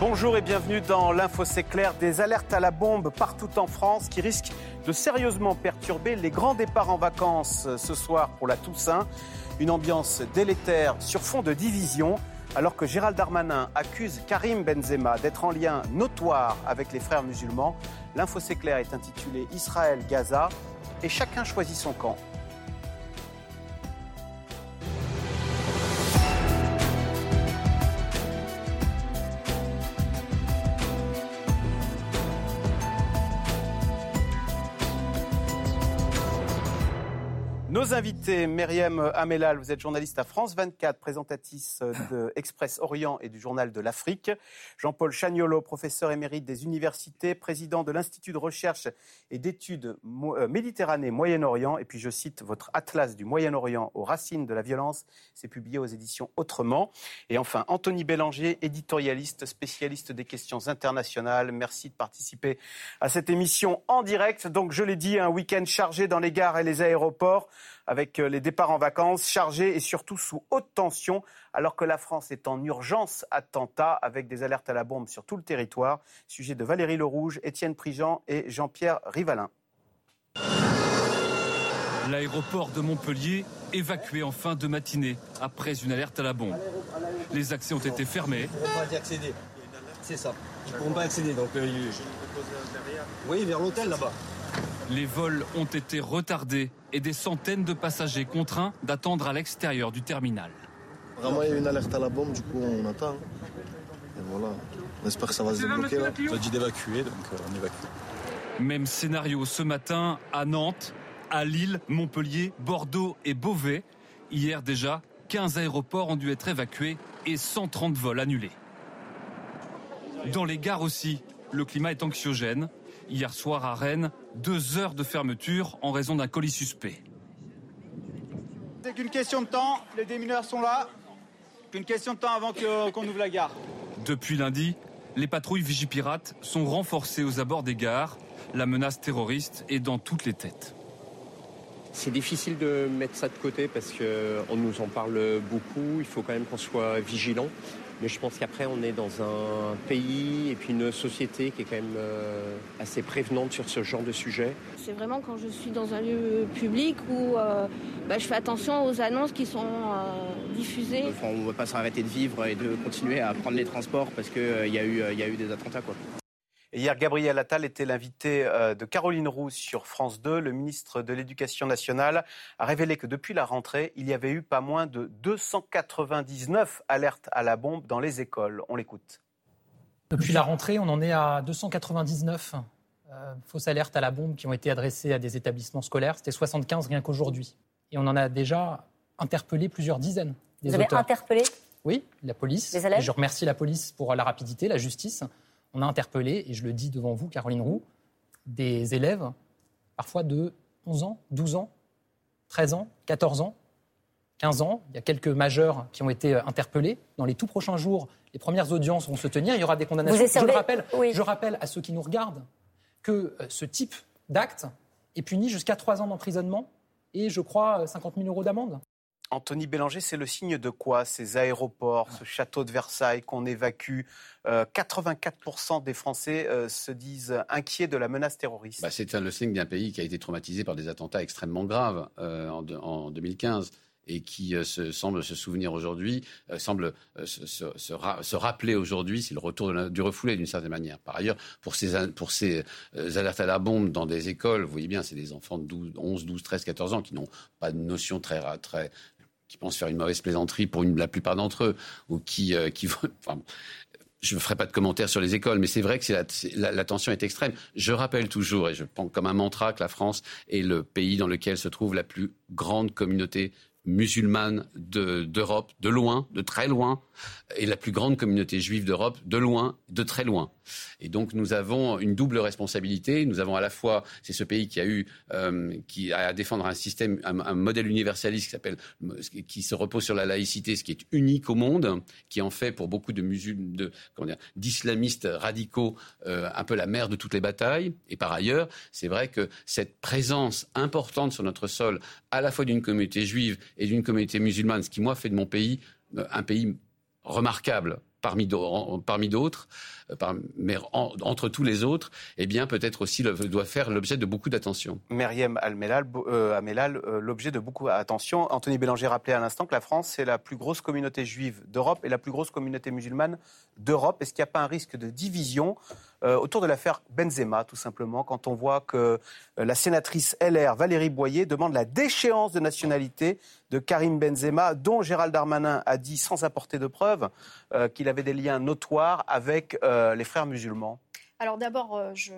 Bonjour et bienvenue dans l'Info C'est clair. Des alertes à la bombe partout en France qui risquent de sérieusement perturber les grands départs en vacances ce soir pour la Toussaint. Une ambiance délétère sur fond de division. Alors que Gérald Darmanin accuse Karim Benzema d'être en lien notoire avec les frères musulmans, l'info c'est clair est intitulé Israël-Gaza et chacun choisit son camp. Nos invités, Myriam Amelal, vous êtes journaliste à France 24, présentatrice de Express Orient et du Journal de l'Afrique. Jean-Paul Chagnolo, professeur émérite des universités, président de l'Institut de recherche et d'études euh, Méditerranée Moyen-Orient. Et puis je cite votre Atlas du Moyen-Orient aux racines de la violence. C'est publié aux éditions Autrement. Et enfin, Anthony Bélanger, éditorialiste, spécialiste des questions internationales. Merci de participer à cette émission en direct. Donc je l'ai dit, un week-end chargé dans les gares et les aéroports avec euh, les départs en vacances chargés et surtout sous haute tension, alors que la France est en urgence attentat avec des alertes à la bombe sur tout le territoire. Sujet de Valérie Lerouge, Étienne Prigent et Jean-Pierre Rivalin. L'aéroport de Montpellier évacué en fin de matinée après une alerte à la bombe. Les accès ont été fermés. C'est ça. Ils ne pourront pas accéder. Donc, euh, Oui, vers l'hôtel là-bas. Les vols ont été retardés et des centaines de passagers contraints d'attendre à l'extérieur du terminal. Vraiment, il y a une alerte à la bombe, du coup, on attend. Et voilà, on espère que ça va se débloquer. Là. On a dit d'évacuer, donc euh, on évacue. Même scénario ce matin à Nantes, à Lille, Montpellier, Bordeaux et Beauvais. Hier déjà, 15 aéroports ont dû être évacués et 130 vols annulés. Dans les gares aussi, le climat est anxiogène. Hier soir à Rennes, deux heures de fermeture en raison d'un colis suspect. C'est qu'une question de temps, les démineurs sont là. Qu'une question de temps avant qu'on ouvre la gare. Depuis lundi, les patrouilles Vigipirates sont renforcées aux abords des gares. La menace terroriste est dans toutes les têtes. C'est difficile de mettre ça de côté parce qu'on nous en parle beaucoup. Il faut quand même qu'on soit vigilant. Mais je pense qu'après, on est dans un pays et puis une société qui est quand même euh, assez prévenante sur ce genre de sujet. C'est vraiment quand je suis dans un lieu public où euh, bah, je fais attention aux annonces qui sont euh, diffusées. on ne va pas s'arrêter de vivre et de continuer à prendre les transports parce qu'il y, a eu, y a eu des attentats. Quoi hier, Gabriel Attal était l'invité euh, de Caroline Roux sur France 2. Le ministre de l'Éducation nationale a révélé que depuis la rentrée, il y avait eu pas moins de 299 alertes à la bombe dans les écoles. On l'écoute. Depuis la rentrée, on en est à 299 euh, fausses alertes à la bombe qui ont été adressées à des établissements scolaires. C'était 75 rien qu'aujourd'hui. Et on en a déjà interpellé plusieurs dizaines. Des Vous avez interpellé Oui, la police. Les élèves et je remercie la police pour la rapidité, la justice on a interpellé, et je le dis devant vous, Caroline Roux, des élèves, parfois de 11 ans, 12 ans, 13 ans, 14 ans, 15 ans. Il y a quelques majeurs qui ont été euh, interpellés. Dans les tout prochains jours, les premières audiences vont se tenir. Il y aura des condamnations. je, rappelle, je rappelle à ceux qui nous regardent que euh, ce type d'acte est puni jusqu'à 3 ans d'emprisonnement et, je crois, 50 000 euros d'amende. Anthony Bélanger, c'est le signe de quoi ces aéroports, ce château de Versailles qu'on évacue 84% euh, des Français euh, se disent inquiets de la menace terroriste. Bah, c'est le signe d'un pays qui a été traumatisé par des attentats extrêmement graves euh, en, en 2015 et qui se, semble se souvenir aujourd'hui, semble se, se, rappeler aujourd'hui, c'est le retour du refoulé d'une certaine manière. Par ailleurs, pour ces, pour ces alertes à la bombe dans des écoles, vous voyez bien, c'est des enfants de 12, 11, 12, 13, 14 ans qui n'ont pas de notion très, très, qui pensent faire une mauvaise plaisanterie pour la plupart d'entre eux, ou qui, euh, qui je ne ferai pas de commentaires sur les écoles, mais c'est vrai que la, la, tension est extrême. Je rappelle toujours, et je pense comme un mantra, que la France est le pays dans lequel se trouve la plus grande communauté musulmane d'Europe, de, loin, de très loin, et la plus grande communauté juive d'Europe, de loin, de très loin. Et donc nous avons une double responsabilité. Nous avons à la fois, c'est ce pays qui a eu, euh, qui a à défendre un système, un, modèle universaliste qui s'appelle, qui se repose sur la laïcité, ce qui est unique au monde, qui en fait pour beaucoup de musulmans, d'islamistes radicaux, euh, un peu la mère de toutes les batailles. Et par ailleurs, c'est vrai que cette présence importante sur notre sol, à la fois d'une communauté juive et d'une communauté musulmane, ce qui moi fait de mon pays euh, un pays remarquable parmi d'autres, euh, mais entre tous les autres, eh bien peut-être aussi doit faire l'objet de beaucoup d'attention. Myriam Almelal, euh, euh, l'objet de beaucoup d'attention. Anthony Bélanger rappelait à l'instant que la France c'est la plus grosse communauté juive d'Europe et la plus grosse communauté musulmane d'Europe. Est-ce qu'il n'y a pas un risque de division autour de l'affaire Benzema, tout simplement, quand on voit que la sénatrice LR Valérie Boyer demande la déchéance de nationalité de Karim Benzema, dont Gérald Darmanin a dit sans apporter de preuves qu'il avait des liens notoires avec euh, les frères musulmans alors d'abord, euh, je,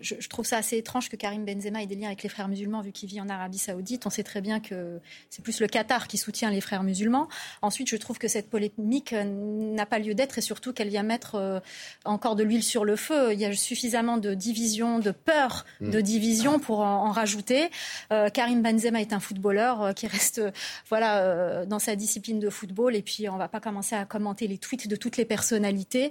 je, trouve ça assez étrange que Karim Benzema ait des liens avec les frères musulmans vu qu'il vit en Arabie Saoudite. On sait très bien que c'est plus le Qatar qui soutient les frères musulmans. Ensuite, je trouve que cette polémique euh, n'a pas lieu d'être et surtout qu'elle vient mettre euh, encore de l'huile sur le feu. Il y a suffisamment de division, de peur mm. de division pour en, rajouter. Karim Benzema est un footballeur qui reste voilà dans sa discipline de football et puis on va pas commencer à commenter les tweets de toutes les personnalités.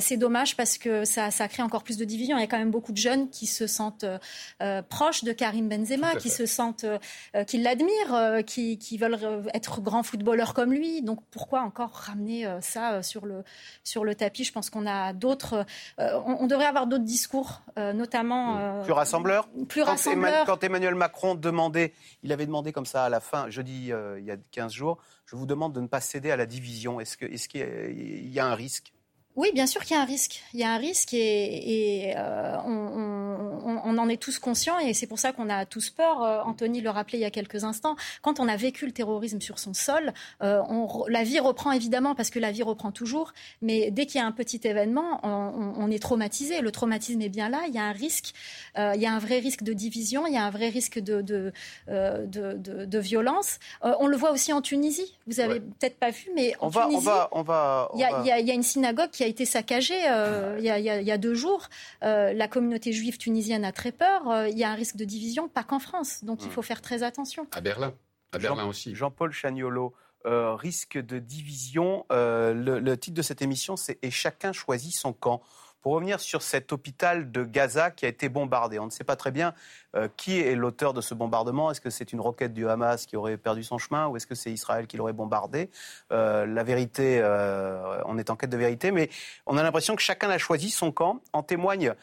c'est dommage parce que ça ça crée encore plus de division. Il y a quand même beaucoup de jeunes qui se sentent euh, euh, proches de Karim Benzema, qui se sentent, euh, qui l'admirent, qui, veulent être grands footballeurs comme lui. Donc pourquoi encore ramener ça sur le, sur le tapis? Je pense qu'on a d'autres. On, devrait avoir d'autres discours, notamment. plus rassembleurs? Plus rassembleurs. Quand Emmanuel Macron demandait, il avait demandé comme ça à la fin, jeudi, il y a 15 jours, je vous demande de ne pas céder à la division. Est-ce qu'il est qu'il y a un risque? Oui, bien sûr qu'il y a un risque. Il y a un risque et, euh, on, en est tous conscients et c'est pour ça qu'on a tous peur. Euh, Anthony le rappelait il y a quelques instants. Quand on a vécu le terrorisme sur son sol, euh, la vie reprend évidemment parce que la vie reprend toujours. Mais dès qu'il y a un petit événement, on, est traumatisé. Le traumatisme est bien là. Il y a un risque. il y a un vrai risque de division. Il y a un vrai risque de, de, de, violence. on le voit aussi en Tunisie. Vous avez peut-être pas vu, mais en Tunisie, on va, il, y a, y une synagogue qui a été saccagée euh, il, y a, deux jours. Euh, la communauté juive tunisienne a très peur. Euh, il y a un risque de division, pas qu'en France. Donc il hmm. faut faire très attention. À Berlin. À Berlin aussi. Jean-Paul Chaniolo. risque de division. le, titre de cette émission, c'est Et chacun choisit son camp. Pour revenir sur cet hôpital de Gaza qui a été bombardé, on ne sait pas très bien euh, qui est l'auteur de ce bombardement. Est-ce que c'est une roquette du Hamas qui aurait perdu son chemin ou est-ce que c'est Israël qui l'aurait bombardé? Euh, La vérité, euh, on est en quête de vérité, mais on a l'impression que chacun a choisi son camp. En témoigne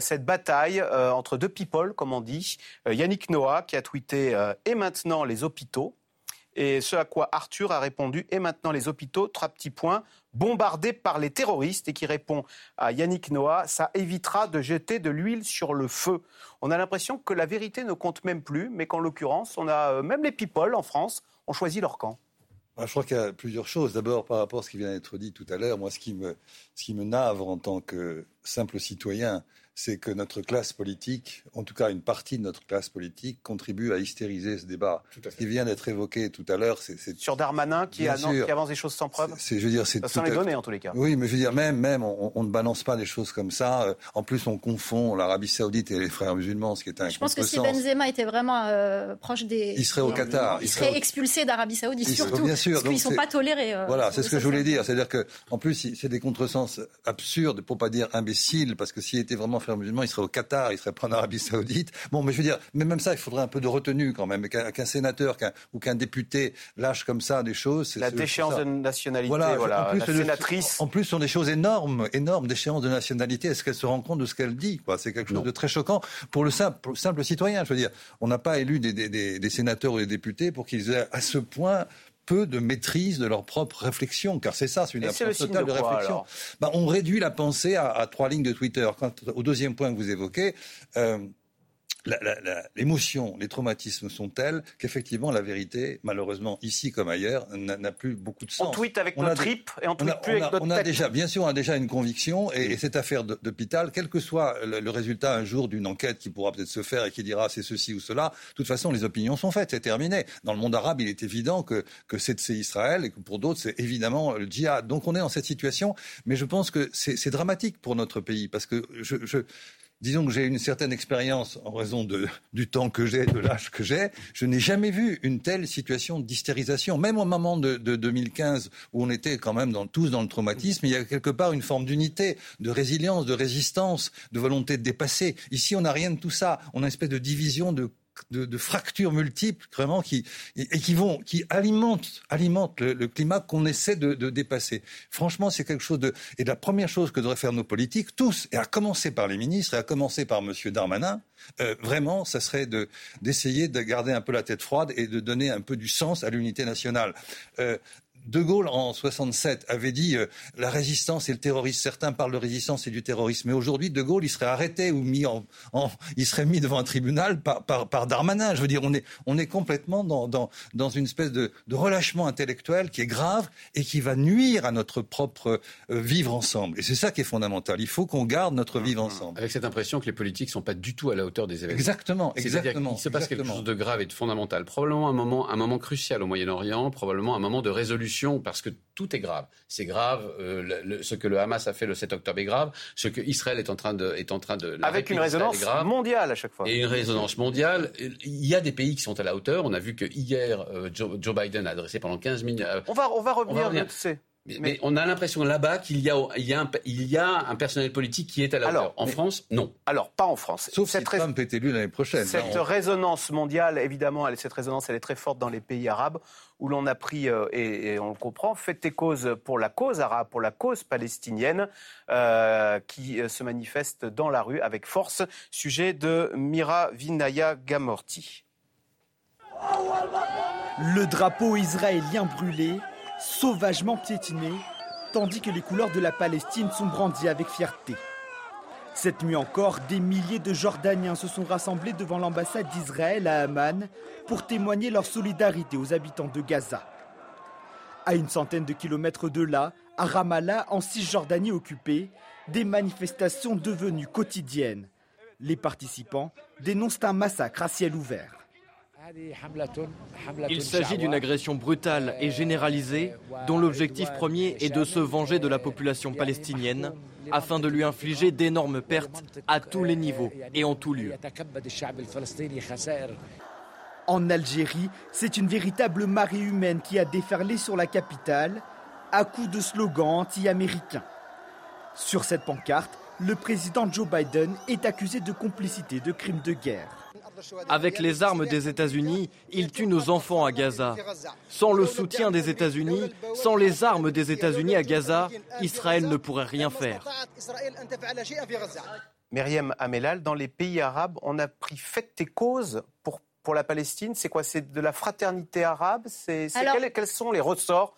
cette bataille entre deux people, comme on dit. Yannick Noah qui a tweeté Et maintenant les hôpitaux et ce à quoi Arthur a répondu Et maintenant les hôpitaux, trois petits points, bombardés par les terroristes. Et qui répond à Yannick Noah Ça évitera de jeter de l'huile sur le feu. On a l'impression que la vérité ne compte même plus, mais qu'en l'occurrence, on a euh, même les people en France ont choisi leur camp. Bah, je crois qu'il y a plusieurs choses. D'abord, par rapport à ce qui vient d'être dit tout à l'heure, moi, ce qui me navre en tant que simple citoyen, c'est que notre classe politique, en tout cas une partie de notre classe politique, contribue à hystériser ce débat. Ce qui vient d'être évoqué tout à l'heure, c'est sur Darmanin qui, avance des choses sans preuve. C'est, je veux dire, c'est sans les données en tous les cas. Oui, mais je veux dire, même, même, on, ne balance pas des choses comme ça. En plus, on confond l'Arabie Saoudite et les frères musulmans, ce qui est un. Je pense que si Benzema était vraiment euh, proche des, il serait au Qatar. Il, serait, expulsé d'Arabie Saoudite, surtout. Bien sûr, parce qu'ils ne sont pas tolérés. Euh, voilà, c'est ce que je voulais dire. C'est-à-dire que, en plus, c'est des contresens absurdes, pour pas dire imbéciles, parce que s'il était vraiment il serait au Qatar il serait pas en Arabie Saoudite. Bon, mais je veux dire, mais même ça, il faudrait un peu de retenue quand même. Qu'un sénateur ou qu'un député lâche comme ça des choses. La déchéance de nationalité, voilà. voilà. En plus, la sénatrice. En plus, ce sont des choses énormes, énormes, déchéance de nationalité. Est-ce qu'elle se rend compte de ce qu'elle dit C'est quelque chose de très choquant pour le simple, simple, citoyen. Je veux dire, on n'a pas élu des, des sénateurs ou des députés pour qu'ils aient à ce point peu de maîtrise de leur propre réflexion, car c'est ça, c'est une absence totale de, réflexion. Ben, on réduit la pensée à, trois lignes de Twitter. Quant au deuxième point que vous évoquez, euh, l'émotion, les traumatismes sont tels qu'effectivement la vérité, malheureusement ici comme ailleurs, n'a plus beaucoup de sens. On tweet avec notre trip et on tweet plus avec notre on a déjà, bien sûr, on a déjà une conviction et, cette affaire d'hôpital, quel que soit le, résultat un jour d'une enquête qui pourra peut-être se faire et qui dira c'est ceci ou cela, de toute façon les opinions sont faites, c'est terminé. Dans le monde arabe, il est évident que, que c'est Israël et que pour d'autres c'est évidemment le djihad. Donc on est dans cette situation, mais je pense que c'est dramatique pour notre pays parce que je, je disons que j'ai une certaine expérience en raison de, du temps que j'ai, de l'âge que j'ai, je n'ai jamais vu une telle situation d'hystérisation. Même au moment de, de, 2015, où on était quand même dans, tous dans le traumatisme, il y a quelque part une forme d'unité, de résilience, de résistance, de volonté de dépasser. Ici, on n'a rien de tout ça. On a une espèce de division de de, fractures multiples, vraiment, qui, et, qui vont, qui alimentent, alimentent le, climat qu'on essaie de, dépasser. Franchement, c'est quelque chose de. Et la première chose que devraient faire nos politiques, tous, et à commencer par les ministres, et à commencer par M. Darmanin, euh, vraiment, ça serait d'essayer de, garder un peu la tête froide et de donner un peu du sens à l'unité nationale. Euh, de Gaulle, en 67, avait dit euh, la résistance et le terrorisme. Certains parlent de résistance et du terrorisme. Mais aujourd'hui, De Gaulle, il serait arrêté ou mis en, il serait mis devant un tribunal par, par, Darmanin. Je veux dire, on est, on est complètement dans, dans, dans une espèce de, de, relâchement intellectuel qui est grave et qui va nuire à notre propre euh, vivre ensemble. Et c'est ça qui est fondamental. Il faut qu'on garde notre vivre ensemble. Avec cette impression que les politiques ne sont pas du tout à la hauteur des événements. Exactement, exactement. Il se passe quelque chose de grave et de fondamental. Probablement un moment, un moment crucial au Moyen-Orient, probablement un moment de résolution parce que tout est grave. C'est grave. Euh, ce que le Hamas a fait le 7 octobre est grave. Ce que Israël est en train de, est en train de avec une résonance mondiale à chaque fois. Et une résonance mondiale. Il y a des pays qui sont à la hauteur. On a vu que hier euh, Joe, Biden a adressé pendant 15 minutes. Euh, on va on va revenir. Mais, on a l'impression là-bas qu'il y a, y, un, il y a un personnel politique qui est à la hauteur. En France, non. Alors, pas en France. Sauf cette si Trump est élu l'année prochaine. Cette résonance mondiale, évidemment, elle, cette résonance, elle est très forte dans les pays arabes, où l'on a pris, euh, et, on le comprend, fait des causes pour la cause arabe, pour la cause palestinienne, euh, qui euh, se manifeste dans la rue avec force. Sujet de Mira Vinaya Gamorti. Le drapeau israélien brûlé sauvagement piétiné, tandis que les couleurs de la Palestine sont brandies avec fierté. Cette nuit encore, des milliers de Jordaniens se sont rassemblés devant l'ambassade d'Israël à Amman pour témoigner leur solidarité aux habitants de Gaza. À une centaine de kilomètres de là, à Ramallah, en Cisjordanie occupée, des manifestations devenues quotidiennes. Les participants dénoncent un massacre à ciel ouvert. Il s'agit d'une agression brutale et généralisée dont l'objectif premier est de se venger de la population palestinienne afin de lui infliger d'énormes pertes à tous les niveaux et en tout lieu. En Algérie, c'est une véritable marée humaine qui a déferlé sur la capitale à coups de slogans anti-américains. Sur cette pancarte, le président Joe Biden est accusé de complicité de crimes de guerre. Avec les armes des États-Unis, ils tuent nos enfants à Gaza. Sans le soutien des États-Unis, sans les armes des États-Unis à Gaza, Israël ne pourrait rien faire. Myriam Amelal, dans les pays arabes, on a pris fait et cause pour, pour la Palestine. C'est quoi? C'est de la fraternité arabe? C'est quels sont les ressorts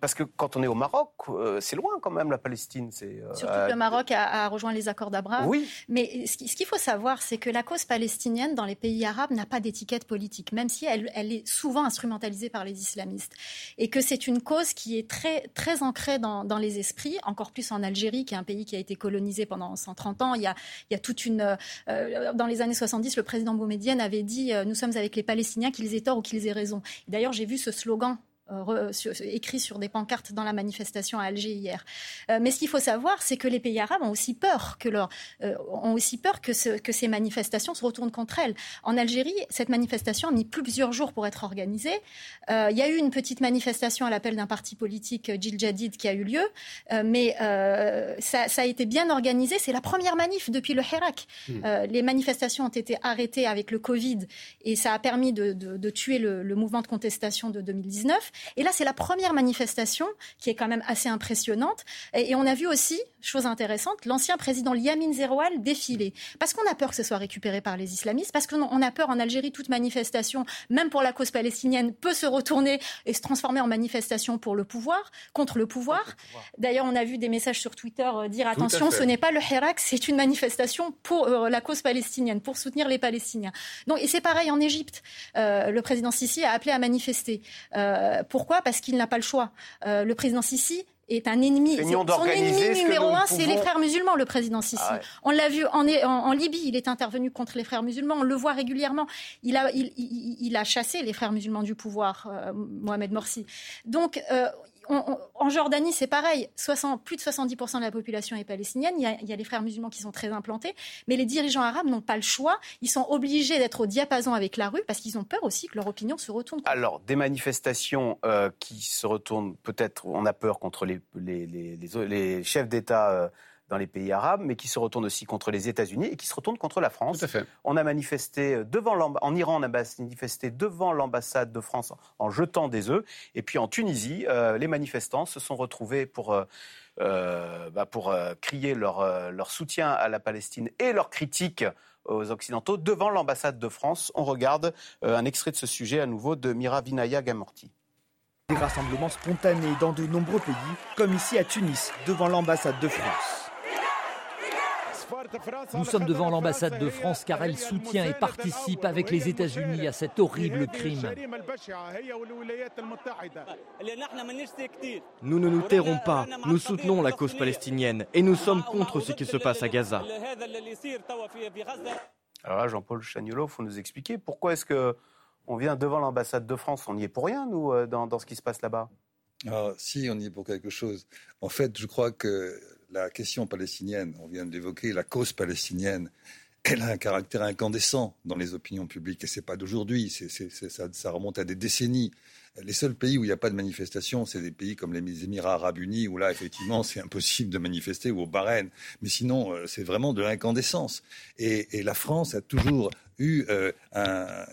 parce que quand on est au Maroc, euh, c'est loin quand même la Palestine. C'est euh, surtout que le Maroc a, rejoint les accords d'Abraham. Oui. Mais ce qu'il faut savoir, c'est que la cause palestinienne dans les pays arabes n'a pas d'étiquette politique, même si elle, est souvent instrumentalisée par les islamistes, et que c'est une cause qui est très très ancrée dans, les esprits, encore plus en Algérie, qui est un pays qui a été colonisé pendant 130 ans. Il y a, il y a toute une euh, dans les années 70, le président Boumedienne avait dit nous sommes avec les Palestiniens, qu'ils aient tort ou qu'ils aient raison. D'ailleurs, j'ai vu ce slogan euh, écrit sur des pancartes dans la manifestation à Alger hier. Euh, mais ce qu'il faut savoir, c'est que les pays arabes ont aussi peur que leur, euh, ont aussi peur que, ce, que ces manifestations se retournent contre elles. En Algérie, cette manifestation a mis plusieurs jours pour être organisée. Il y a eu une petite manifestation à l'appel d'un parti politique, Gil Jadid, qui a eu lieu, mais ça, ça, a été bien organisé. C'est la première manif depuis le Hirak. Hmm. les manifestations ont été arrêtées avec le Covid et ça a permis de, de, de tuer le, le mouvement de contestation de 2019. Et là, c'est la première manifestation qui est quand même assez impressionnante. Et, on a vu aussi, chose intéressante, l'ancien président Yamin Zeroual défiler. Parce qu'on a peur que ce soit récupéré par les islamistes, parce qu'on a peur en Algérie, toute manifestation, même pour la cause palestinienne, peut se retourner et se transformer en manifestation pour le pouvoir, contre le pouvoir. D'ailleurs, on a vu des messages sur Twitter euh, dire attention, ce n'est pas le Hirak, c'est une manifestation pour euh, la cause palestinienne, pour soutenir les Palestiniens. Donc, et c'est pareil en Égypte. Euh, le président Sisi a appelé à manifester. Pourquoi? Parce qu'il n'a pas le choix. Euh, le président Sisi est un ennemi. Son ennemi numéro un, c'est les frères musulmans, le président Sisi. Ah on l'a vu en, en, Libye, il est intervenu contre les frères musulmans, on le voit régulièrement. Il a, il, a chassé les frères musulmans du pouvoir, euh, Mohamed Morsi. Donc, euh, en Jordanie, c'est pareil. plus de 70% de la population est palestinienne. Il y, a, les frères musulmans qui sont très implantés. Mais les dirigeants arabes n'ont pas le choix. Ils sont obligés d'être au diapason avec la rue parce qu'ils ont peur aussi que leur opinion se retourne. Alors, des manifestations euh, qui se retournent, peut-être, on a peur contre les, chefs d'État. Euh, dans les pays arabes, mais qui se retourne aussi contre les États-Unis et qui se retourne contre la France. On a manifesté devant en Iran, on a manifesté devant l'ambassade de France en jetant des œufs. Et puis en Tunisie, euh, les manifestants se sont retrouvés pour, euh, euh, bah, pour crier leur, leur soutien à la Palestine et leur critique aux Occidentaux devant l'ambassade de France. On regarde un extrait de ce sujet à nouveau de Mira Vinaya Gamorti. Des rassemblements spontanés dans de nombreux pays, comme ici à Tunis, devant l'ambassade de France. Nous sommes devant l'ambassade de France car elle soutient et participe avec les États-Unis à cet horrible crime. Nous ne nous tairons pas, nous soutenons la cause palestinienne et nous sommes contre ce qui se passe à Gaza. Alors Jean-Paul Chagnolo, il faut nous expliquer pourquoi est-ce que on vient devant l'ambassade de France On n'y est pour rien, nous, euh, dans, dans ce qui se passe là-bas ah, Si, on y est pour quelque chose. En fait, je crois que la question palestinienne, on vient de l'évoquer, la cause palestinienne, elle a un caractère incandescent dans les opinions publiques. Et ce n'est pas d'aujourd'hui, ça, remonte à des décennies. Les seuls pays où il n'y a pas de manifestation, c'est des pays comme les Émirats arabes unis, où là, effectivement, c'est impossible de manifester, ou au Bahreïn. Mais sinon, euh, c'est vraiment de l'incandescence. Et, la France a toujours eu euh,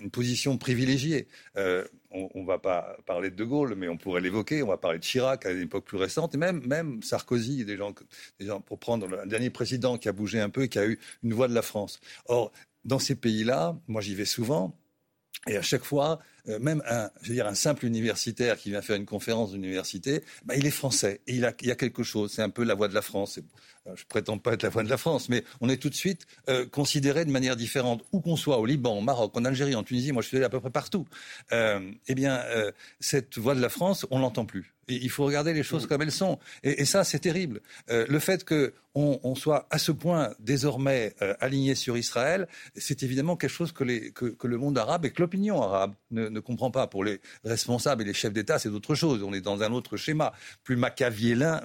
une position privilégiée. Euh, on ne va pas parler de De Gaulle, mais on pourrait l'évoquer. On va parler de Chirac à une époque plus récente, et même, même Sarkozy, des gens, des gens, pour prendre un dernier président qui a bougé un peu et qui a eu une voix de la France. Or, dans ces pays-là, moi j'y vais souvent, et à chaque fois, euh, même un, je veux dire, un simple universitaire qui vient faire une conférence d'université, bah, il est français et il, a, il y a quelque chose. C'est un peu la voix de la France. Euh, je prétends pas être la voix de la France, mais on est tout de suite euh, considéré de manière différente, où qu'on soit, au Liban, au Maroc, en Algérie, en Tunisie. Moi, je suis allé à peu près partout. eh bien, cette voix de la France, on l'entend plus il faut regarder les choses comme elles sont. Et, ça, c'est terrible. Euh, le fait qu'on on soit à ce point désormais euh, aligné sur Israël, c'est évidemment quelque chose que, le monde arabe et que l'opinion arabe ne, comprend pas. Pour les responsables et les chefs d'État, c'est autre chose. On est dans un autre schéma, plus machiavélien,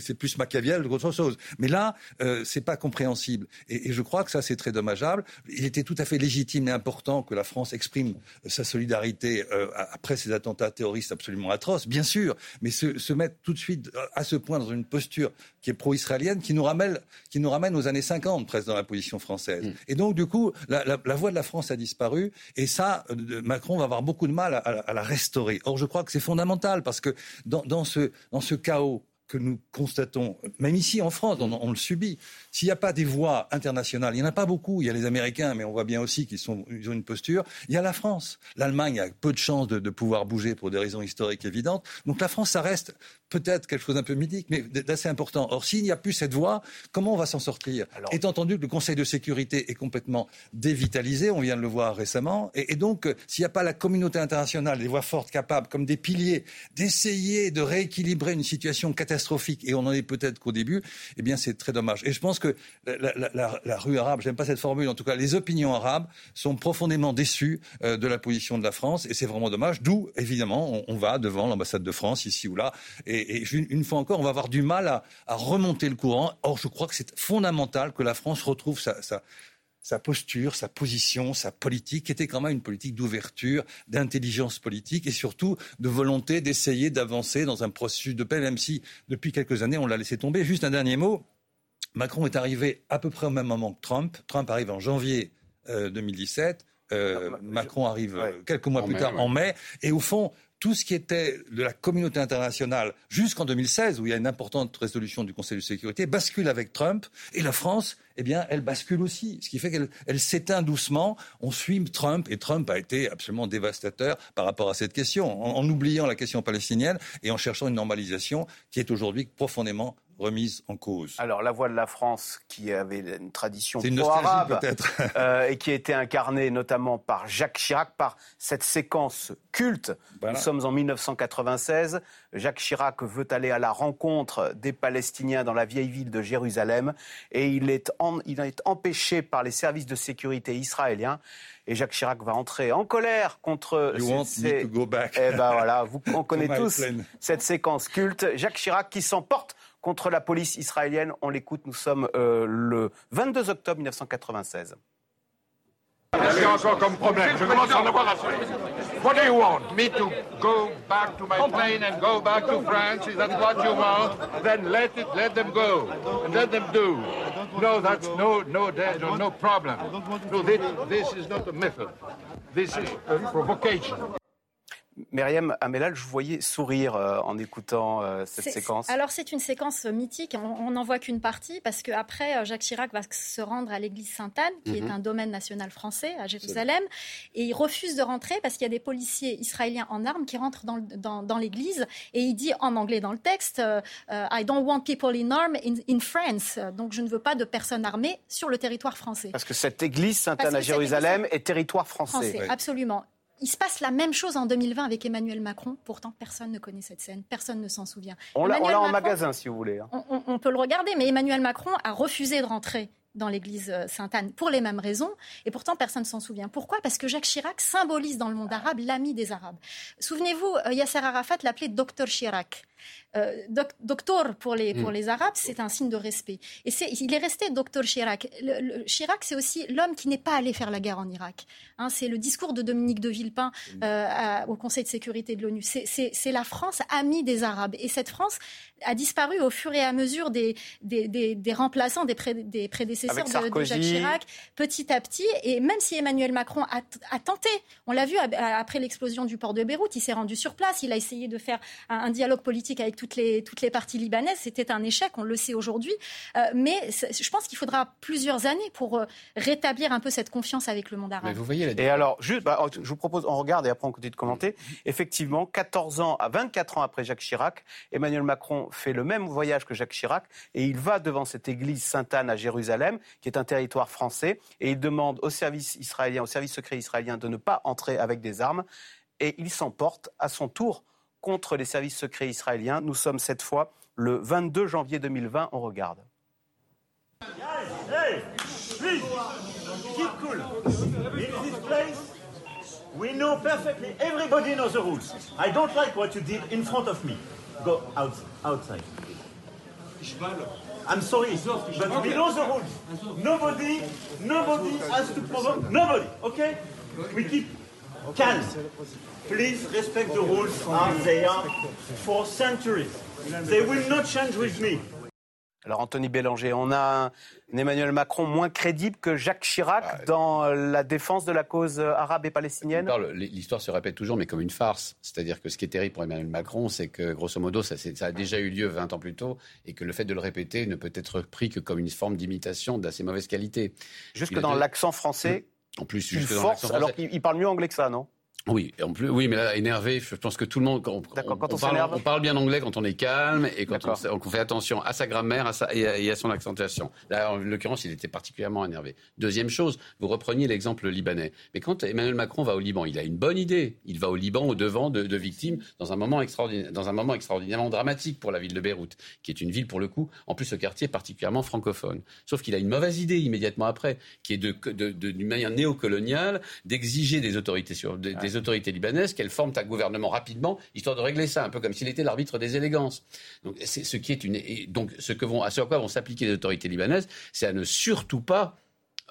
c'est plus machiavél qu'autre chose. Mais là, euh, c'est pas compréhensible. Et, je crois que ça, c'est très dommageable. Il était tout à fait légitime et important que la France exprime sa solidarité euh, après ces attentats terroristes absolument atroces, bien sûr mais se, mettre tout de suite à ce point dans une posture qui est pro-israélienne, qui nous ramène, qui nous ramène aux années 50 presque dans la position française. Mm. Et donc du coup, la, voix de la France a disparu, et ça, euh, Macron va avoir beaucoup de mal à, la restaurer. Or, je crois que c'est fondamental parce que dans, ce, dans ce chaos que nous constatons, même ici en France, on, le subit. S'il n'y a pas des voix internationales, il n'y en a pas beaucoup. Il y a les Américains, mais on voit bien aussi qu'ils ont une posture. Il y a la France. L'Allemagne a peu de chances de, pouvoir bouger pour des raisons historiques évidentes. Donc la France, ça reste peut-être quelque chose d'un peu mythique, mais d'assez important. Or, s'il n'y a plus cette voix, comment on va s'en sortir? Étant entendu que le Conseil de sécurité est complètement dévitalisé, on vient de le voir récemment, et, donc euh, s'il n'y a pas la communauté internationale, des voix fortes capables, comme des piliers, d'essayer de rééquilibrer une situation catastrophique, et on en est peut-être qu'au début, eh bien c'est très dommage. Et je pense que la, rue arabe, j'aime pas cette formule, en tout cas les opinions arabes sont profondément déçues euh, de la position de la France, et c'est vraiment dommage. D'où, évidemment, on, va devant l'ambassade de France ici ou là, et, et, une fois encore, on va avoir du mal à, remonter le courant. Or, je crois que c'est fondamental que la France retrouve sa, posture, sa position, sa politique, qui était quand même une politique d'ouverture, d'intelligence politique et surtout de volonté d'essayer d'avancer dans un processus de paix, même si depuis quelques années on l'a laissé tomber. Juste un dernier mot. Macron est arrivé à peu près au même moment que Trump. Trump arrive en janvier 2017. Euh, euh, ah, Macron arrive quelques mois plus tard, en mai. Et au fond, tout ce qui était de la communauté internationale jusqu'en 2016, où il y a une importante résolution du Conseil de sécurité, bascule avec Trump. Et la France, eh bien, elle bascule aussi. Ce qui fait qu'elle s'éteint doucement. On suit Trump, et Trump a été absolument dévastateur par rapport à cette question, en oubliant la question palestinienne et en cherchant une normalisation qui est aujourd'hui profondément remise en cause. Alors la voix de la France, qui avait une tradition pro-arabe euh, et qui a été incarnée notamment par Jacques Chirac, par cette séquence culte. Nous sommes en 1996. Jacques Chirac veut aller à la rencontre des Palestiniens dans la vieille ville de Jérusalem et il est, il est empêché par les services de sécurité israéliens et Jacques Chirac va entrer en colère contre. You want back? Eh ben voilà, vous, on connaît tous cette séquence culte. Jacques Chirac qui s'emporte contre la police israélienne. On l'écoute, nous sommes euh, le 22 octobre 1996. Qu'est-ce encore comme problème? Je commence à en avoir assez. What do you want? Me to go back to my plane and go back to France? Is that what you want? Then let it, let them go, and let them do. No, that's no, no, no, no problem. No, this, this is not a method. This is a provocation. Myriam Amelal, je vous voyais sourire euh, en écoutant euh, cette séquence. Alors c'est une séquence mythique, on n'en voit qu'une partie, parce qu'après, Jacques Chirac va se rendre à l'église Sainte-Anne, qui Mhm. est un domaine national français à Jérusalem, et il refuse de rentrer parce qu'il y a des policiers israéliens en armes qui rentrent dans, le- dans- dans l'église, et il dit en anglais dans le texte, euh, euh, I don't want people in arms in, in France, donc je ne veux pas de personnes armées sur le territoire français. Parce que cette église Sainte-Anne à Jérusalem est territoire français. Français, absolument. Il se passe la même chose en 2020 avec Emmanuel Macron. Pourtant, personne ne connaît cette scène. Personne ne s'en souvient. On l'a en magasin, si vous voulez. hein. on, on- on peut le regarder, mais Emmanuel Macron a refusé de rentrer dans l'église euh, Sainte-Anne pour les mêmes raisons, et pourtant personne ne s'en souvient. Pourquoi? Parce que Jacques Chirac symbolise dans le monde arabe l'ami des Arabes. Souvenez-vous, euh, Yasser Arafat l'appelait Docteur Chirac. Euh, doc- docteur pour les, pour Mm. les Arabes, c'est un signe de respect. Et c'est, il est resté Docteur Chirac. Le- le- Chirac, c'est aussi l'homme qui n'est pas allé faire la guerre en Irak. Hein, c'est le discours de Dominique de Villepin euh, à- au Conseil de sécurité de l'ONU. C'est, la France amie des Arabes. Et cette France a disparu au fur et à mesure des, des, des- des remplaçants, des, pré- des prédécesseurs de. Jacques Chirac, petit à petit. Et même si Emmanuel Macron a, a tenté, on l'a vu après l'explosion du port de Beyrouth, il s'est rendu sur place, il a essayé de faire un, un dialogue politique avec toutes les, toutes les parties libanaises. C'était un échec, on le sait aujourd'hui. Euh, mais je pense qu'il faudra plusieurs années pour euh, rétablir un peu cette confiance avec le monde arabe. Et alors, juste, bah, je vous propose, on regarde et après on continue de commenter. Effectivement, 14 ans à 24 ans après Jacques Chirac, Emmanuel Macron fait le même voyage que Jacques Chirac et il va devant cette église Sainte-Anne à Jérusalem, qui est un territoire français, et il demande au service israélien, au service secret israélien, de ne pas entrer avec des armes. Et il s'emporte à son tour contre les services secrets israéliens. Nous sommes cette fois le 22 janvier 2020. On regarde. Hey, please, keep cool. In this place, we know perfectly, everybody knows the rules. I don't like what you did in front of me. Go out, outside. I'm sorry, but we know the rules. Nobody, nobody has to provoke, nobody, okay? We keep calm. Please respect the rules as they are for centuries. They will not change with me. Alors Anthony Bélanger, on a un Emmanuel Macron moins crédible que Jacques Chirac dans la défense de la cause arabe et palestinienne? L'histoire se répète toujours, mais comme une farce. C'est-à-dire que ce qui est terrible pour Emmanuel Macron, c'est que, grosso modo, ça, a déjà eu lieu 20 ans plus tôt, et que le fait de le répéter ne peut être pris que comme une forme d'imitation d'assez mauvaise qualité. Jusque dans de- l'accent français, En plus, une force, alors qu'il il parle mieux anglais que ça, non? Oui, en plus, oui, mais là, énervé, je pense que tout le monde. On, quand on parle, s'énerve on parle bien anglais quand on est calme et quand on, on fait attention à sa grammaire à sa, et, à, et à son accentuation. Là, en l'occurrence, il était particulièrement énervé. Deuxième chose, vous repreniez l'exemple libanais. Mais quand Emmanuel Macron va au Liban, il a une bonne idée. Il va au Liban au devant de, de victimes dans un, moment extraordinaire, dans un moment extraordinairement dramatique pour la ville de Beyrouth, qui est une ville, pour le coup, en plus, ce quartier particulièrement francophone. Sauf qu'il a une mauvaise idée immédiatement après, qui est de, de- de- d'une manière néocoloniale d'exiger des autorités, sur, des, des autorités libanaises qu'elles forment un gouvernement rapidement, histoire de régler ça, un peu comme s'il était l'arbitre des élégances. Donc, c'est ce qui est une, et donc, ce que vont, à ce à quoi vont s'appliquer les autorités libanaises, c'est à ne surtout pas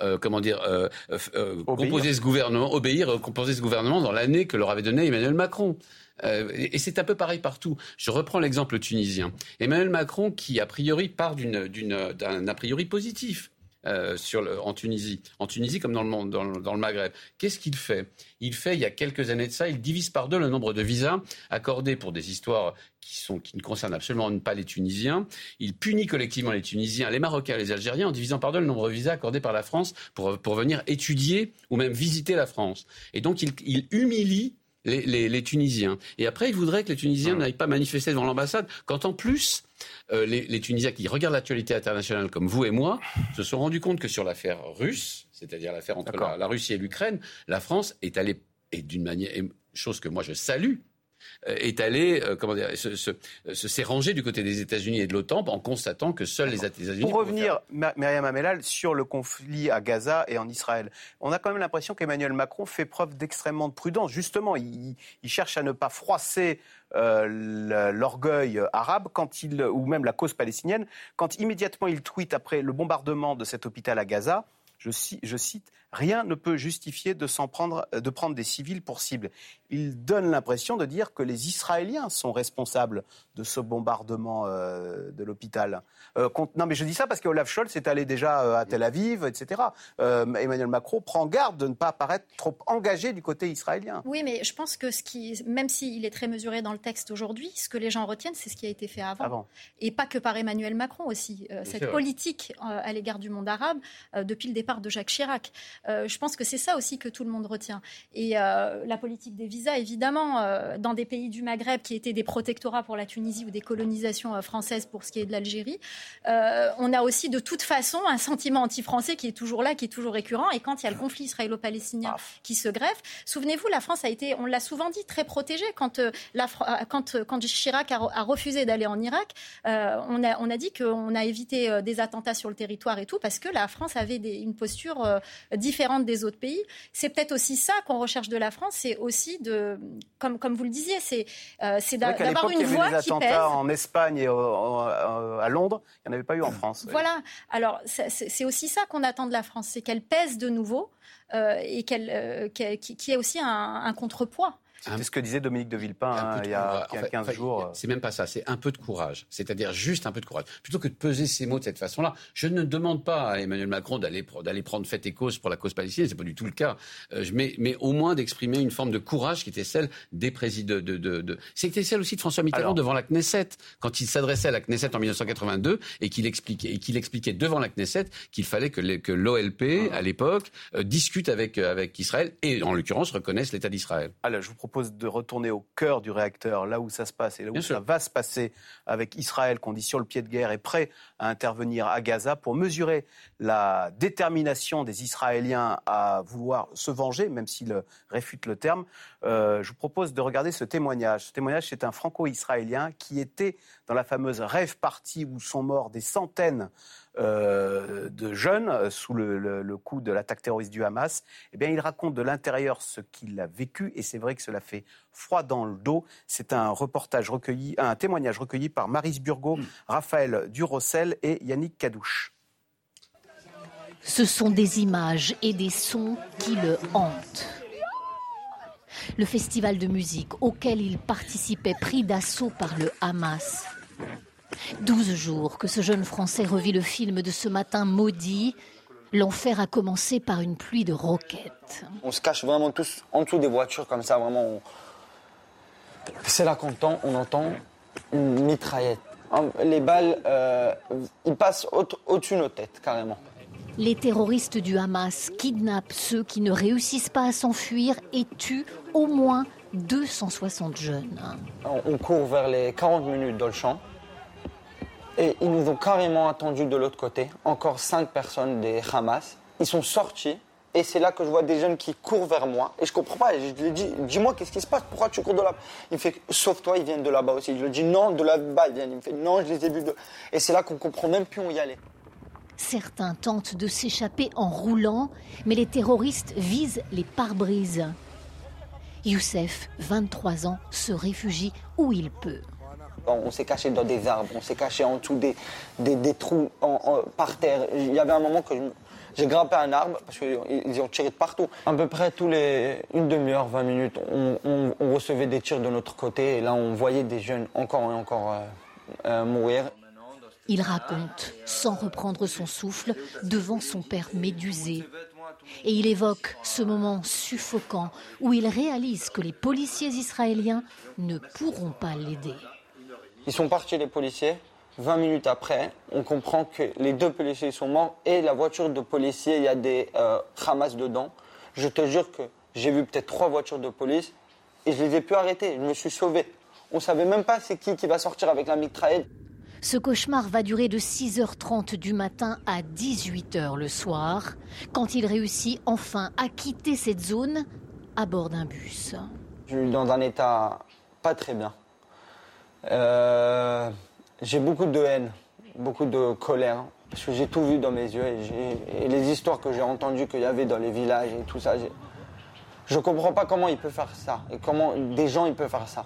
euh, comment dire, euh, euh, composer ce gouvernement, obéir, composer ce gouvernement dans l'année que leur avait donné Emmanuel Macron. Et c'est un peu pareil partout. Je reprends l'exemple tunisien. Emmanuel Macron, qui a priori part d'un a priori positif. Euh, sur le- en Tunisie, en Tunisie comme dans le, monde, dans, le, dans le Maghreb. Qu'est-ce qu'il fait? Il fait, il y a quelques années de ça, il divise par deux le nombre de visas accordés pour des histoires qui, sont, qui ne concernent absolument pas les Tunisiens. Il punit collectivement les Tunisiens, les Marocains, les Algériens en divisant par deux le nombre de visas accordés par la France pour, pour venir étudier ou même visiter la France. Et donc il, il humilie les, les- les Tunisiens. Et après, il voudrait que les Tunisiens n'aillent pas manifester devant l'ambassade, quand en plus, euh, les, les Tunisiens qui regardent l'actualité internationale comme vous et moi, se sont rendus compte que sur l'affaire russe, c'est-à-dire l'affaire entre la, la Russie et l'Ukraine, la France est allée, et d'une manière, chose que moi je salue, est allée, euh, comment dire, se, se, se s'est rangée du côté des États-Unis et de l'OTAN en constatant que seuls les États-Unis Pour revenir, Myriam Amelal, sur le conflit à Gaza et en Israël, on a quand même l'impression qu'Emmanuel Macron fait preuve d'extrêmement de prudence. Justement, il, il cherche à ne pas froisser euh, l'orgueil arabe quand il, ou même la cause palestinienne, quand immédiatement il tweet après le bombardement de cet hôpital à Gaza. Je cite, Rien ne peut justifier de, s'en prendre, de prendre des civils pour cible. Il donne l'impression de dire que les Israéliens sont responsables de ce bombardement euh, de l'hôpital. Euh, non, mais je dis ça parce qu'Olaf Scholz est allé déjà euh, à Tel Aviv, etc. Emmanuel Macron prend garde de ne pas paraître trop engagé du côté israélien. Oui, mais je pense que ce qui, même s'il est très mesuré dans le texte aujourd'hui, ce que les gens retiennent, c'est ce qui a été fait avant. Et pas que par Emmanuel Macron aussi. cette politique à l'égard du monde arabe depuis le départ de Jacques Chirac. Je pense que c'est ça aussi que tout le monde retient. Et la politique des visas, évidemment, dans des pays du Maghreb qui étaient des protectorats pour la Tunisie ou des colonisations françaises pour ce qui est de l'Algérie, on a aussi de toute façon un sentiment anti-français qui est toujours là, qui est toujours récurrent. Et quand il y a le conflit israélo-palestinien qui se greffe, souvenez-vous, la France a été, on l'a souvent dit, très protégée quand, la, quand, quand Chirac a, refusé d'aller en Irak. on, a, on a dit qu'on a évité des attentats sur le territoire et tout parce que la France avait des, une posture différente des autres pays. C'est peut-être aussi ça qu'on recherche de la France, c'est aussi de, comme, comme vous le disiez, c'est euh, d'avoir une voix qui pèse. en Espagne et à Londres, il n'y en avait pas eu en France. Voilà. Alors c'est aussi ça qu'on attend de la France, c'est qu'elle pèse de nouveau euh, et qu'elle, euh, qui ait aussi un, un contrepoids. C'est ce que disait Dominique de Villepin hein, il y a, 15 jours. C'est même pas ça, c'est un peu de courage. C'est-à-dire juste un peu de courage. Plutôt que de peser ces mots de cette façon-là, je ne demande pas à Emmanuel Macron d'aller prendre fait et cause pour la cause palestinienne, c'est pas du tout le cas. Euh, mais, mais au moins d'exprimer une forme de courage qui était celle des présidents. De, de, de, C'était celle aussi de François Mitterrand devant la Knesset, quand il s'adressait à la Knesset en 1982 et qu'il expliquait, et qu'il expliquait devant la Knesset qu'il fallait que, que l'OLP, à l'époque, euh, discute avec, euh, avec Israël et, en l'occurrence, reconnaisse l'État d'Israël. Alors, je vous propose de retourner au cœur du réacteur, là où ça se passe et là où ça va se passer avec Israël, qu'on dit sur le pied de guerre, est prêt à intervenir à Gaza pour mesurer la détermination des Israéliens à vouloir se venger, même s'ils réfutent le terme. Euh, je vous propose de regarder ce témoignage. Ce témoignage, c'est un franco-israélien qui était dans la fameuse rêve partie où sont morts des centaines euh, de jeunes euh, sous le, coup de l'attaque terroriste du Hamas, eh bien, il raconte de l'intérieur ce qu'il a vécu et c'est vrai que cela fait froid dans le dos. C'est un reportage recueilli, un témoignage recueilli par Maris Burgot, mm. Raphaël Durossel et Yannick Cadouche. Ce sont des images et des sons qui le hantent. Le festival de musique auquel il participait pris d'assaut par le Hamas. Douze jours que ce jeune Français revit le film de ce matin maudit. L'enfer a commencé par une pluie de roquettes. On se cache vraiment tous en dessous des voitures comme ça, vraiment. C'est là qu'on entend, on entend une mitraillette. Les balles, euh, ils passent au-dessus de nos têtes, carrément. Les terroristes du Hamas kidnappent ceux qui ne réussissent pas à s'enfuir et tuent au moins 260 jeunes. On court vers les 40 minutes dans le champ. Et ils nous ont carrément attendus de l'autre côté, encore cinq personnes des Hamas. Ils sont sortis et c'est là que je vois des jeunes qui courent vers moi. Et je comprends pas. Je lui dis, dis-moi, qu'est-ce qui se passe? Pourquoi tu cours de là? Il me fait, sauf toi, ils viennent de là-bas aussi. Je lui dis, non, de là-bas, ils viennent. Il me fait, non, je les ai vus. De... Et c'est là qu'on comprend même plus où y aller. Certains tentent de s'échapper en roulant, mais les terroristes visent les pare-brises. Youssef, 23 ans, se réfugie où il peut. On s'est caché dans des arbres, on s'est caché en dessous des, des, trous par terre. Il y avait un moment que j'ai grimpé un arbre parce qu'ils ont tiré de partout. À peu près tous les une demi-heure, 20 minutes, on, recevait des tirs de notre côté et là on voyait des jeunes encore et encore euh, euh, mourir. Il raconte, sans reprendre son souffle, devant son père médusé. Et il évoque ce moment suffocant où il réalise que les policiers israéliens ne pourront pas l'aider. Ils sont partis, les policiers. 20 minutes après, on comprend que les deux policiers sont morts et la voiture de policier, il y a des euh, Hamas dedans. Je te jure que j'ai vu peut-être trois voitures de police et je les ai pu arrêter. Je me suis sauvé. On ne savait même pas c'est qui qui va sortir avec la mitraillette. Ce cauchemar va durer de 6h30 du matin à 18h le soir, quand il réussit enfin à quitter cette zone à bord d'un bus. Je suis dans un état pas très bien. Euh, j'ai beaucoup de haine, beaucoup de colère, parce que j'ai tout vu dans mes yeux et, les histoires que j'ai entendues qu'il y avait dans les villages et tout ça. Je comprends pas comment il peut faire ça et comment des gens ils peuvent faire ça.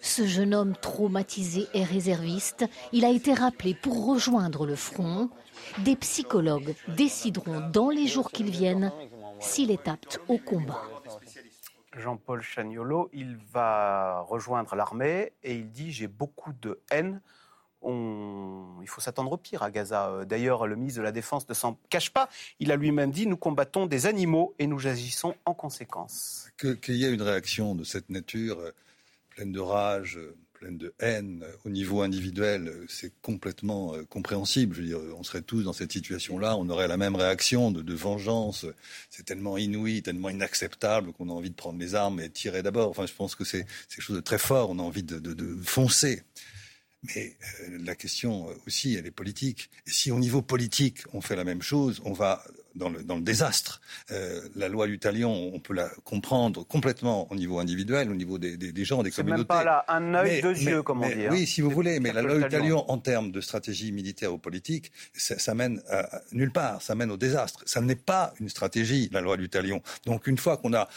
Ce jeune homme traumatisé et réserviste, il a été rappelé pour rejoindre le front. Des psychologues décideront dans les jours qui viennent s'il est apte au combat. Jean-Paul Chaniolo, il va rejoindre l'armée et il dit j'ai beaucoup de haine. Il faut s'attendre au pire à Gaza. Euh, d'ailleurs, le ministre de la Défense ne s'en cache pas. Il a lui-même dit nous combattons des animaux et nous agissons en conséquence. Qu'il y ait une réaction de cette nature, euh, pleine de rage, euh, pleine de haine au niveau individuel, c'est complètement compréhensible. Je veux dire, on serait tous dans cette situation-là, on aurait la même réaction de, vengeance. C'est tellement inouï, tellement inacceptable qu'on a envie de prendre les armes et tirer d'abord. Enfin, je pense que c'est quelque chose de très fort. On a envie de, foncer. Mais euh, la question euh, aussi, elle est politique. Si au niveau politique, on fait la même chose, on va dans le, dans le désastre. Euh, la loi du talion, on peut la comprendre complètement au niveau individuel, au niveau des, des, des gens, des communautés. C'est même pas là un œil, deux yeux, comme on dit. Oui, hein. si vous voulez, mais la loi du talion, en termes de stratégie militaire ou politique, ça, ça mène à, nulle part, ça mène au désastre. Ça n'est pas une stratégie, la loi du talion. Donc une fois qu'on a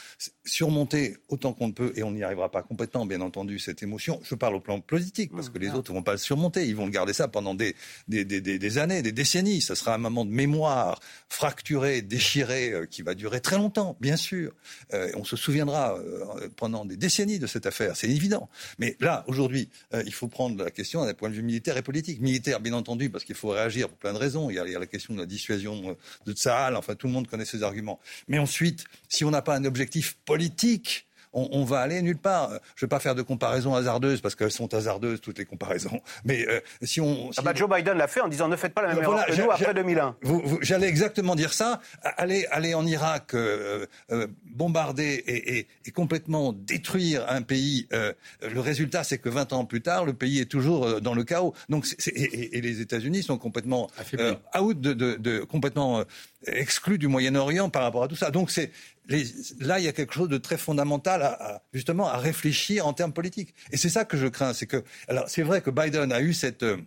surmonté autant qu'on peut, et on n'y arrivera pas complètement, bien entendu, cette émotion, je parle au plan politique, parce que les autres ne vont pas le surmonter, ils vont le garder ça pendant des, des, des, des années, des décennies. Ça sera un moment de mémoire, fracture fracturé, déchiré, euh, qui va durer très longtemps, bien sûr. Euh, on se souviendra euh, pendant des décennies de cette affaire, c'est évident. Mais là, aujourd'hui, il faut prendre la question d'un point de vue militaire et politique. Militaire, bien entendu, parce qu'il faut réagir pour plein de raisons. Il y, a, la question de la dissuasion de Tsahal, enfin tout le monde connaît ces arguments. Mais ensuite, si on n'a pas un objectif politique, on, va aller nulle part. Je ne vais pas faire de comparaisons hasardeuses parce qu'elles sont hasardeuses toutes les comparaisons. Mais euh, si on, ah bah, Joe Biden l'a fait en disant ne faites pas la même erreur que nous après 2001. J'allais exactement dire ça. Aller, aller en Irak, euh, euh, bombarder et, et, complètement détruire un pays. le résultat, c'est que 20 ans plus tard, le pays est toujours dans le chaos. Donc, et, les États-Unis sont complètement out de, de, de complètement exclus du Moyen-Orient par rapport à tout ça. Donc c'est là, il y a quelque chose de très fondamental à, justement à réfléchir en termes politiques. Et c'est ça que je crains, c'est que alors c'est vrai que Biden a eu cette euh,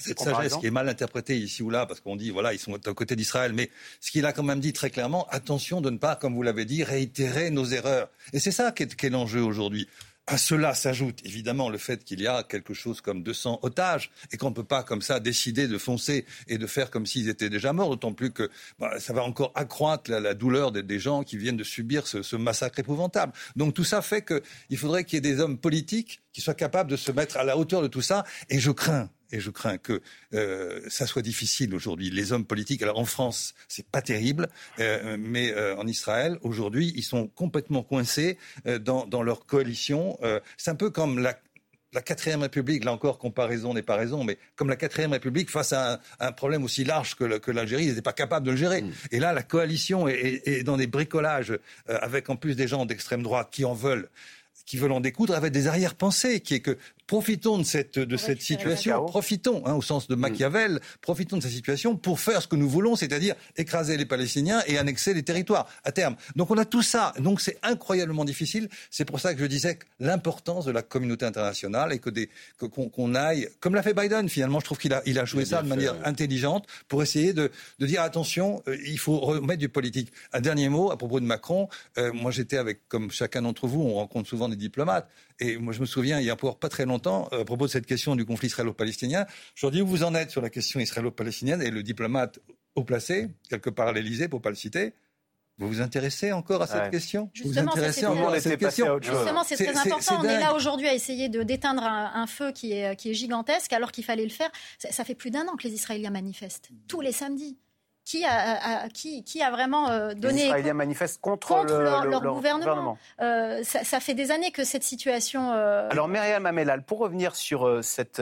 cette sagesse qui est mal interprétée ici ou là, parce qu'on dit, voilà, ils sont à côté d'Israël, mais ce qu'il a quand même dit très clairement, attention de ne pas, comme vous l'avez dit, réitérer nos erreurs. Et c'est ça qui est, qui est l'enjeu aujourd'hui. À cela s'ajoute évidemment le fait qu'il y a quelque chose comme 200 otages et qu'on ne peut pas comme ça décider de foncer et de faire comme s'ils étaient déjà morts, d'autant plus que bah, ça va encore accroître la, douleur des, gens qui viennent de subir ce, massacre épouvantable. Donc tout ça fait qu'il faudrait qu'il y ait des hommes politiques qui soient capables de se mettre à la hauteur de tout ça. Et je crains, et je crains que euh, ça soit difficile aujourd'hui. Les hommes politiques, alors en France, c'est pas terrible, euh, mais euh, en Israël, aujourd'hui, ils sont complètement coincés euh, dans, dans, leur coalition. C'est un peu comme la, la quatrième République, là encore, comparaison n'est pas raison, mais comme la quatrième République face à un, un problème aussi large que, que l'Algérie, ils n'étaient pas capables de le gérer. Mm. Et là, la coalition est, est, est dans des bricolages, avec en plus des gens d'extrême droite qui en veulent qui veulent en découdre avec des arrière-pensées, qui est que profitons de cette, de cette situation, profitons, hein, au sens de Machiavel, profitons de cette situation pour faire ce que nous voulons, c'est-à-dire écraser les Palestiniens et annexer les territoires à terme. Donc on a tout ça. Donc c'est incroyablement difficile. C'est pour ça que je disais que l'importance de la communauté internationale et que des, qu'on, aille, comme l'a fait Biden finalement, je trouve qu'il a, il a joué ça de manière intelligente pour essayer de, de dire attention, euh, il faut remettre du politique. Un dernier mot à propos de Macron. Euh, moi j'étais avec, comme chacun d'entre vous, on rencontre souvent des diplomates. Et moi, je me souviens, il y a pas très longtemps, euh, à propos de cette question du conflit israélo-palestinien, je leur dis où vous en êtes sur la question israélo-palestinienne et le diplomate haut placé, quelque part à l'Élysée, pour pas le citer, vous vous intéressez encore à cette question? Justement, vous vous intéressez encore à cette question? Justement, c'est très important. On est là aujourd'hui à essayer de d'éteindre un, feu qui est, qui est gigantesque, alors qu'il fallait le faire. ça fait plus d'un an que les Israéliens manifestent, tous les samedis qui a, qui, qui a vraiment euh, donné. Les Israéliens manifestent contre, leur, gouvernement. Euh, ça, fait des années que cette situation. Euh, Alors, Myriam Amelal, pour revenir sur cette,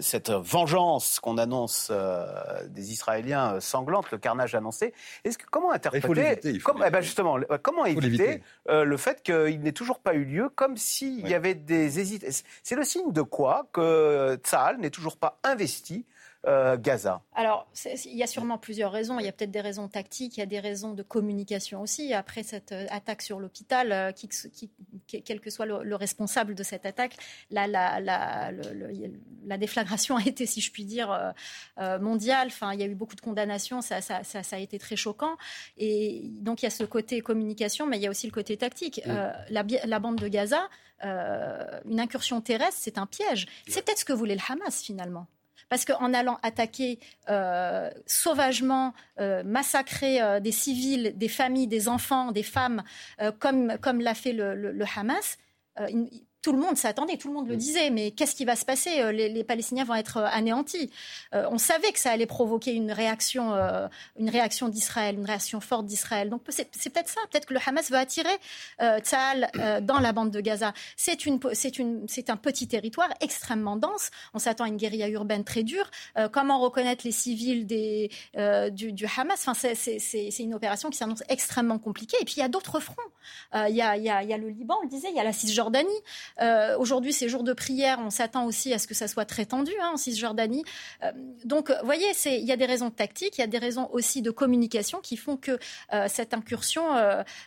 cette vengeance qu'on annonce des Israéliens sanglante, le carnage annoncé, est-ce que comment interpréter il faut eh ben, justement, comment éviter le fait qu'il n'ait toujours pas eu lieu, comme s'il y avait des hésitations C'est le signe de quoi que Tsahal n'est toujours pas investi euh, Gaza Alors, il y a sûrement plusieurs raisons. Il y a peut-être des raisons tactiques, il y a des raisons de communication aussi. Après cette euh, attaque sur l'hôpital, euh, qui, quel que soit le, responsable de cette attaque, la, la, la, déflagration a été, si je puis dire, mondiale. Enfin, il y a eu beaucoup de condamnations, ça, ça, a été très choquant. Et donc, il y a ce côté communication, mais il y a aussi le côté tactique. la, bande de Gaza, une incursion terrestre, c'est un piège. C'est peut-être ce que voulait le Hamas finalement. Parce qu'en allant attaquer euh, sauvagement, euh, massacrer euh, des civils, des familles, des enfants, des femmes, comme, comme l'a fait le, Hamas, tout le monde s'attendait, tout le monde le mm. disait, mais qu'est-ce qui va se passer euh, les, Palestiniens vont être euh, anéantis. Euh, on savait que ça allait provoquer une réaction, une réaction d'Israël, une réaction forte d'Israël. Donc c'est, peut-être ça, peut-être que le Hamas veut attirer euh, dans la bande de Gaza. C'est, une, c'est, une, c'est un petit territoire extrêmement dense. On s'attend à une guérilla urbaine très dure. comment reconnaître les civils des, du, du, Hamas? Enfin, c'est, c'est, c'est, une opération qui s'annonce extrêmement compliquée. Et puis il y a d'autres fronts. Il y a, y, a, y a le Liban, on le disait, il y a la Cisjordanie. Euh, aujourd'hui, c'est jour de prière. On s'attend aussi à ce que ça soit très tendu hein, en Cisjordanie. Euh, donc, vous voyez, il y a des raisons tactiques, il y a des raisons aussi de communication qui font que euh, cette incursion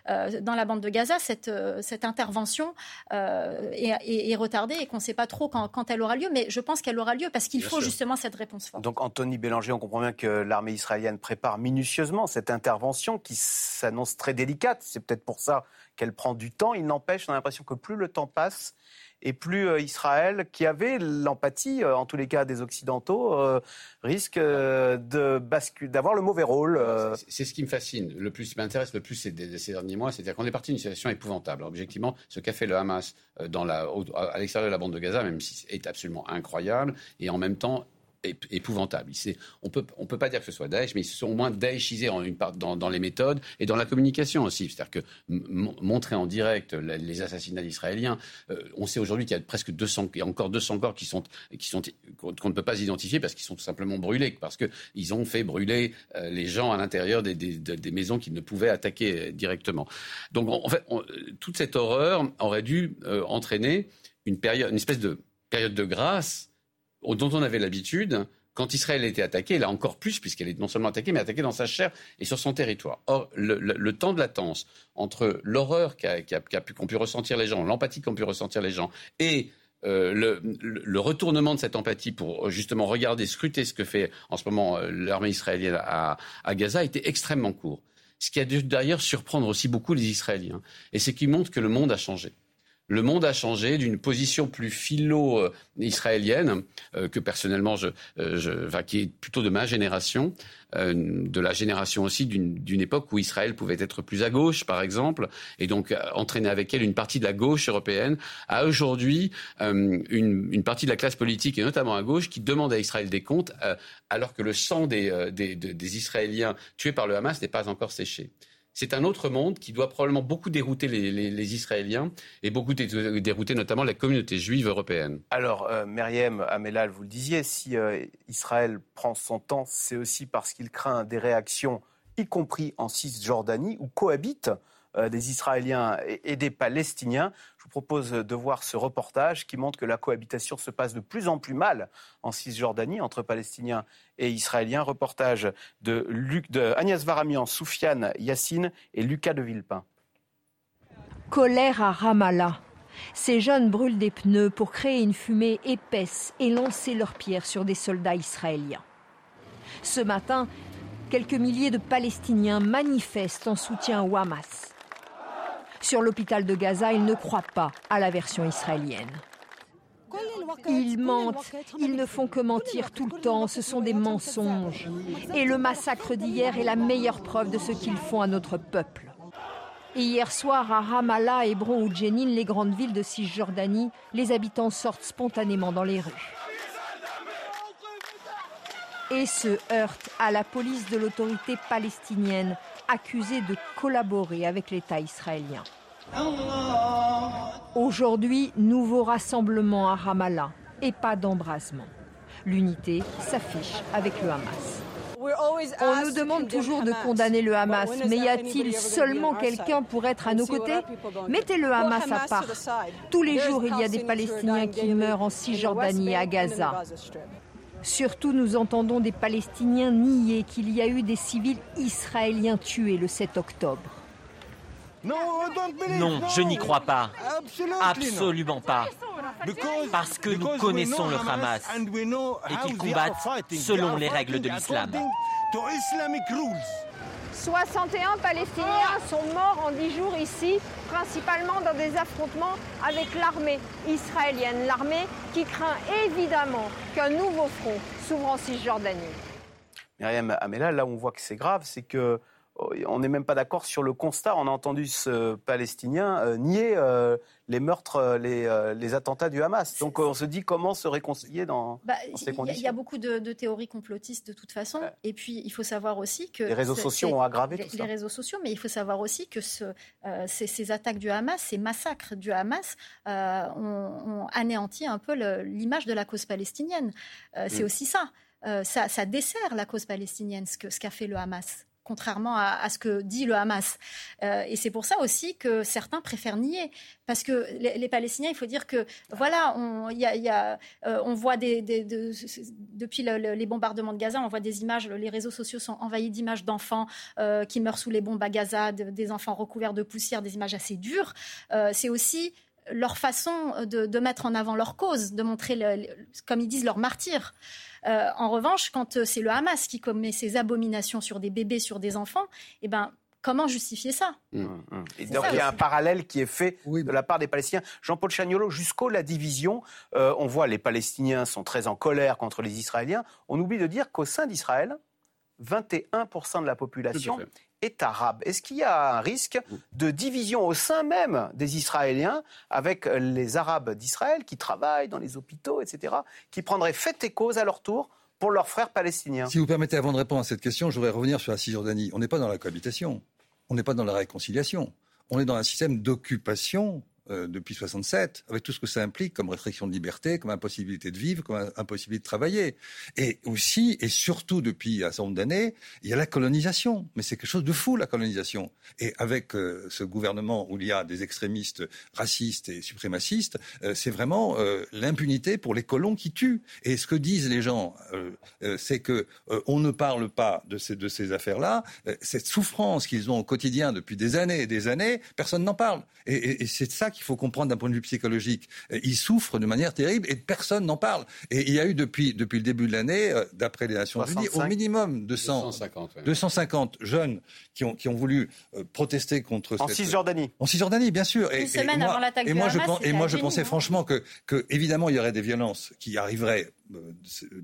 dans la bande de Gaza, cette, cette intervention est, retardée et qu'on ne sait pas trop quand, quand, elle aura lieu. Mais je pense qu'elle aura lieu parce qu'il faut justement cette réponse forte. Donc, Anthony Bélanger, on comprend bien que l'armée israélienne prépare minutieusement cette intervention qui s'annonce très délicate. C'est peut-être pour ça qu'elle prend du temps. Il n'empêche, on a l'impression que plus le temps passe, et plus euh, Israël, qui avait l'empathie, euh, en tous les cas des Occidentaux, euh, risque de d'avoir le mauvais rôle. C'est ce qui me fascine, le plus, m'intéresse le plus ces, ces derniers mois, c'est-à-dire qu'on est parti d'une situation épouvantable. objectivement, ce qu'a fait le Hamas dans la, à l'extérieur de la bande de Gaza, même si est absolument incroyable, et en même temps épouvantable. On peut, on peut pas dire que ce soit Daesh, mais ils se sont au moins part dans, les méthodes et dans la communication aussi. C'est-à-dire que montrer en direct les assassinats israéliens, euh, on sait aujourd'hui qu'il y a presque 200, il y a encore 200 corps qui sont, sont qu'on ne peut pas identifier parce qu'ils sont tout simplement brûlés, parce qu'ils ont fait brûler euh, les gens à l'intérieur des, maisons qu'ils ne pouvaient attaquer directement. Donc en fait, toute cette horreur aurait dû euh, entraîner une espèce de période de grâce dont on avait l'habitude quand Israël était attaqué, là encore plus, puisqu'elle est non seulement attaquée, mais attaquée dans sa chair et sur son territoire. Or, le, temps de latence entre l'horreur qu'ont pu ressentir les gens, l'empathie qu'ont pu ressentir les gens, et euh, le, retournement de cette empathie pour justement regarder, scruter ce que fait en ce moment euh, l'armée israélienne à, à, Gaza était extrêmement court. Ce qui a dû d'ailleurs surprendre aussi beaucoup les Israéliens. Et c'est qui montre que le monde a changé le monde a changé d'une position plus philo-israélienne, euh, que personnellement, je, euh, je, qui est plutôt de ma génération, euh, de la génération aussi d'une époque où Israël pouvait être plus à gauche, par exemple, et donc entraîner avec elle une partie de la gauche européenne, à aujourd'hui une, partie de la classe politique, et notamment à gauche, qui demande à Israël des comptes, alors que le sang des Israéliens tués par le Hamas n'est pas encore séché c'est un autre monde qui doit probablement beaucoup dérouter les, Israéliens et beaucoup dérouter notamment la communauté juive européenne. Alors, euh, Myriam Amelal, vous le disiez, si euh, Israël prend son temps, c'est aussi parce qu'il craint des réactions, y compris en Cisjordanie, où cohabitent des Israéliens et, des Palestiniens. Je vous propose de voir ce reportage qui montre que la cohabitation se passe de plus en plus mal en Cisjordanie entre Palestiniens et Israéliens. Reportage de, de Agnès Varamian, Soufiane Yassine et Lucas de Villepin. Colère à Ramallah. Ces jeunes brûlent des pneus pour créer une fumée épaisse et lancer leurs pierres sur des soldats israéliens. Ce matin, quelques milliers de Palestiniens manifestent en soutien au Hamas. Sur l'hôpital de Gaza, ils ne croient pas à la version israélienne. Ils mentent, ils ne font que mentir tout le temps, ce sont des mensonges. Et le massacre d'hier est la meilleure preuve de ce qu'ils font à notre peuple. Et hier soir, à Ramallah, Hébron ou Jenin, les grandes villes de Cisjordanie, les habitants sortent spontanément dans les rues. Et se heurtent à la police de l'autorité palestinienne, accusés de collaborer avec l'État israélien. Aujourd'hui, nouveau rassemblement à Ramallah et pas d'embrasement. L'unité s'affiche avec le Hamas. On nous demande toujours de condamner le Hamas, mais y a-t-il seulement quelqu'un pour être à nos côtés? Mettez le Hamas à part. Tous les jours, il y a des Palestiniens qui meurent en Cisjordanie à Gaza. Surtout, nous entendons des Palestiniens nier qu'il y a eu des civils israéliens tués le 7 octobre. Non, je n'y crois pas. Absolument pas. Parce que nous connaissons le Hamas et qu'ils combattent selon les règles de l'islam. 61 Palestiniens sont morts en 10 jours ici, principalement dans des affrontements avec l'armée israélienne. L'armée qui craint évidemment qu'un nouveau front s'ouvre en Cisjordanie. Myriam Amela, là on voit que c'est grave, c'est que on n'est même pas d'accord sur le constat. On a entendu ce Palestinien euh, nier euh, les meurtres, euh, les, euh, les, attentats du Hamas. Donc on se dit comment se réconcilier dans, bah, dans ces Il conditions. y, a beaucoup de, de théories complotistes de toute façon. Et puis il faut savoir aussi que Les réseaux sociaux ont aggravé les, tout ça. Les réseaux sociaux, mais il faut savoir aussi que ce, ces, ces attaques du Hamas, ces massacres du Hamas, ont, ont anéanti un peu l'image de la cause palestinienne. C'est Mm. aussi ça. Ça. Ça dessert la cause palestinienne, ce qu'a fait le Hamas contrairement à, ce que dit le Hamas. Euh, et c'est pour ça aussi que certains préfèrent nier. Parce que les, les Palestiniens, il faut dire que, voilà, on, euh, voit des, des- de- depuis le- le- les bombardements de Gaza, on voit des images, les réseaux sociaux sont envahis d'images d'enfants euh, qui meurent sous les bombes à Gaza, de- des enfants recouverts de poussière, des images assez dures. C'est aussi leur façon de, mettre en avant leur cause, de montrer, comme ils disent, leur martyr. Euh, en revanche, quand euh, c'est le Hamas qui commet ces abominations sur des bébés, sur des enfants, eh ben, comment justifier ça? Et C'est donc ça il y a un parallèle qui est fait de la part des Palestiniens. Jean-Paul Chagnolo, jusqu'au la division, euh, on voit les Palestiniens sont très en colère contre les Israéliens. On oublie de dire qu'au sein d'Israël, 21% de la population. Est arabe. Est-ce qu'il y a un risque de division au sein même des Israéliens avec les Arabes d'Israël qui travaillent dans les hôpitaux, etc., qui prendraient fait et cause à leur tour pour leurs frères palestiniens? Si vous permettez, avant de répondre à cette question, je voudrais revenir sur la Cisjordanie. On n'est pas dans la cohabitation, on n'est pas dans la réconciliation, on est dans un système d'occupation euh, depuis 67, avec tout ce que ça implique comme restriction de liberté, comme impossibilité de vivre, comme im- impossibilité de travailler. Et aussi, et surtout depuis un certain nombre d'années, il y a la colonisation. Mais c'est quelque chose de fou, la colonisation. Et avec euh, ce gouvernement où il y a des extrémistes racistes et suprémacistes, euh, c'est vraiment l'impunité pour les colons qui tuent. Et ce que disent les gens, c'est que on ne parle pas de ces, affaires-là. Cette souffrance qu'ils ont au quotidien depuis des années et des années, personne n'en parle. Et, et- c'est ça qu'il faut comprendre d'un point de vue psychologique. Euh, Ils souffrent de manière terrible et personne n'en parle. Et il y a eu depuis, depuis le début de l'année, euh, d'après les Nations Unies, au 65. minimum 200, 250, ouais. 250 jeunes qui ont, qui ont voulu euh, protester contre En cette- Cisjordanie en Cisjordanie, bien sûr. Une semaine moi, avant l'attaque et moi, je Hamas, et moi, je pensais hein. franchement que, que, évidemment, il y aurait des violences qui arriveraient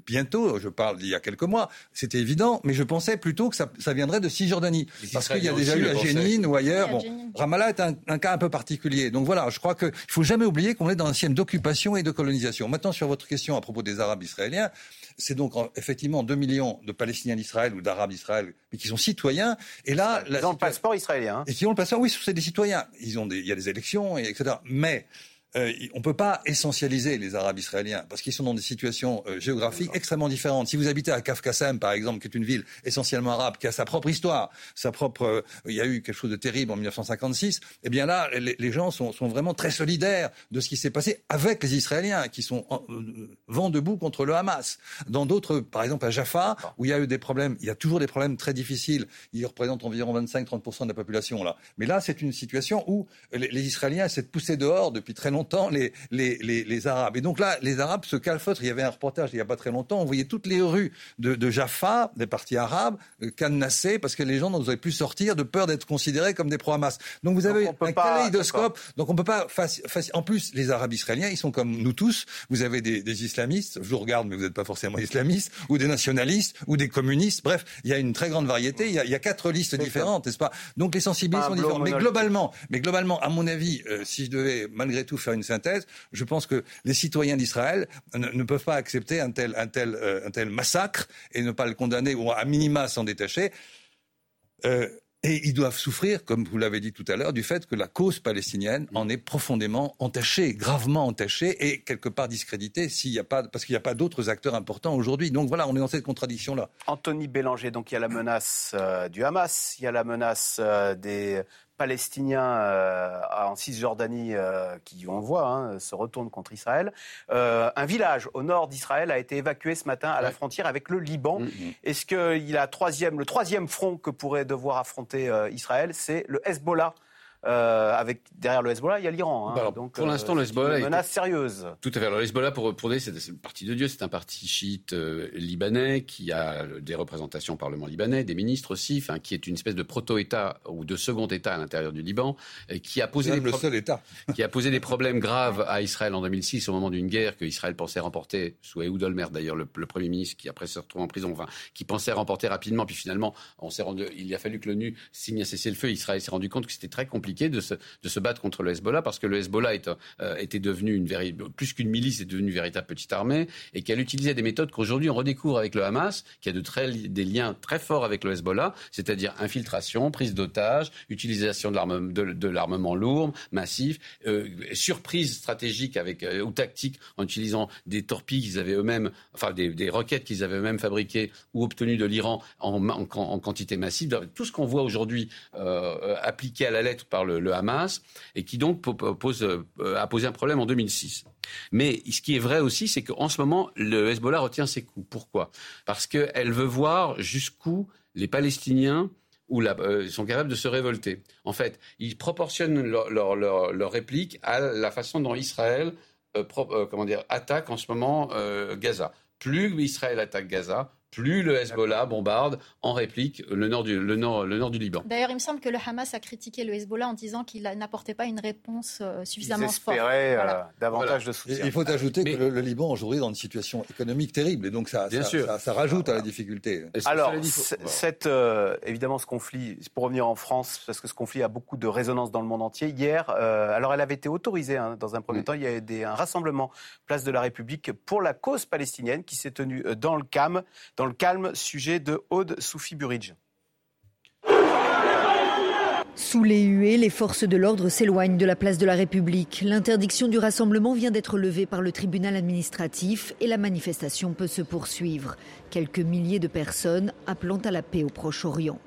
bientôt. Je parle d'il y a quelques mois. C'était évident, mais je pensais plutôt que ça, ça viendrait de Cisjordanie. Parce qu'il y a déjà eu à. Jénine ou ailleurs. Bon. Ramallah est un, un cas un peu particulier. Donc voilà, je crois qu'il ne faut jamais oublier qu'on est dans un système d'occupation et de colonisation. Maintenant, sur votre question à propos des Arabes israéliens, c'est donc en- effectivement 2 millions de Palestiniens d'Israël ou d'Arabes d'Israël, mais qui sont citoyens. Et là, la Ils ont le passeport israélien. hein. et qui ont le passeport, oui, c'est des citoyens. Ils ont des, il y a des élections, et etc. Mais euh, on ne peut pas essentialiser les Arabes israéliens parce qu'ils sont dans des situations euh, géographiques extrêmement différentes. Si vous habitez à Kafkassem, par exemple, qui est une ville essentiellement arabe, qui a sa propre histoire, sa propre, euh, il y a eu quelque chose de terrible en 1956. Eh bien là, les, les gens sont, sont vraiment très solidaires de ce qui s'est passé avec les Israéliens, qui sont en- euh, vent debout contre le Hamas. Dans d'autres, par exemple à Jaffa, où il y a eu des problèmes, il y a toujours des problèmes très difficiles. Ils représentent environ 25-30% de la population là. Mais là, c'est une situation où les, les Israéliens essaient de pousser dehors depuis très longtemps les, les, les, les Arabes. Et donc là, les Arabes se calfeutrent. Il y avait un reportage il n'y a pas très longtemps. On voyait toutes les rues de, de Jaffa, des partis arabes, euh, cadenassées parce que les gens n'osaient plus sortir de peur d'être considérés comme des pro-Hamas. Donc vous avez un pas- kaléidoscope. Donc on peut pas En plus, les Arabes israéliens, ils sont comme nous tous. Vous avez des, des islamistes. Je vous regarde, mais vous n'êtes pas forcément islamistes, ou des nationalistes, ou des communistes. Bref, il y a une très grande variété. Il y a, il y a quatre listes différentes, n'est-ce pas? Donc les sensibilités sont différentes. Mais globalement, mais globalement, à mon avis, euh, si je devais malgré tout faire une synthèse, je pense que les citoyens d'Israël ne, peuvent pas accepter un tel, un tel, euh, un tel massacre et ne pas le condamner ou à minima s'en détacher. Euh, et ils doivent souffrir, comme vous l'avez dit tout à l'heure, du fait que la cause palestinienne en est profondément entachée, gravement entachée et quelque part discréditée s'il a pas, parce qu'il n'y a pas d'autres acteurs importants aujourd'hui. Donc voilà, on est dans cette contradiction-là. Anthony Bélanger, donc il y a la menace euh, du Hamas, il y a la menace des Palestiniens euh, en Cisjordanie qui, on voit, hein, se retournent contre Israël. Euh, un village au nord d'Israël a été évacué ce matin à la frontière avec le Liban. Est-ce que il a troisième, le troisième front que pourrait devoir affronter euh, Israël, c'est le Hezbollah euh, avec derrière le Hezbollah, il y a l'Iran. Hein. Bah pour euh, l'instant, le Hezbollah une est- menace sérieuse. Tout à fait. Alors, le Hezbollah, pour, pour c'est le parti de Dieu, c'est un parti chiite euh, libanais qui a des représentations au Parlement libanais, des ministres aussi, enfin, qui est une espèce de proto-État ou de second État à l'intérieur du Liban, et qui a posé des le pro- seul État. qui a posé des problèmes graves à Israël en 2006 au moment d'une guerre que Israël pensait remporter sous Ehud Olmert d'ailleurs le, le premier ministre qui après se retrouve en prison enfin qui pensait remporter rapidement puis finalement on s'est rendu il a fallu que l'ONU signe un cessez-le-feu Israël s'est rendu compte que c'était très compliqué de se, de se battre contre le Hezbollah parce que le Hezbollah est, euh, était devenu une véri- plus qu'une milice est devenu une véritable petite armée et qu'elle utilisait des méthodes qu'aujourd'hui on redécouvre avec le Hamas qui a de très, des liens très forts avec le Hezbollah c'est-à-dire infiltration prise d'otages utilisation de l'arme- de- l'armement lourd massif euh, surprise stratégique avec euh, ou tactique en utilisant des torpilles qu'ils avaient eux-mêmes, enfin des, des roquettes qu'ils avaient eux-mêmes fabriquées ou obtenues de l'Iran en, en- en quantité massive. Tout ce qu'on voit aujourd'hui euh, appliqué à la lettre le, le Hamas et qui donc po- po- pose, euh, a posé un problème en 2006. Mais ce qui est vrai aussi, c'est qu'en ce moment, le Hezbollah retient ses coups. Pourquoi? Parce qu'elle veut voir jusqu'où les Palestiniens ou euh, sont capables de se révolter. En fait, ils proportionnent leur, leur, leur- réplique à la façon dont Israël euh, comment dire, attaque en ce moment Gaza. Plus Israël attaque Gaza, plus le Hezbollah bombarde en réplique le nord du, le nord, le nord du Liban. D'ailleurs, il me semble que le Hamas a critiqué le Hezbollah en disant qu'il n'apportait pas une réponse euh, Ils suffisamment forte. euh, Voilà. davantage de soutien. il faut ajouter que le, le Liban aujourd'hui est dans une situation économique terrible et donc ça, Bien ça, sûr. ça- ça rajoute à la difficulté. Alors, cette, euh, évidemment, ce conflit, pour revenir en France, parce que ce conflit a beaucoup de résonance dans le monde entier, hier, euh, alors elle avait été autorisée hein, dans un premier Mm. temps, il y a eu des- un rassemblement place de la République pour la cause palestinienne qui s'est tenu dans le calme, dans le calme, sujet de Aude Soufi Buridj. Sous les huées, les forces de l'ordre s'éloignent de la place de la République. L'interdiction du rassemblement vient d'être levée par le tribunal administratif et la manifestation peut se poursuivre. Quelques milliers de personnes appelant à la paix au Proche-Orient.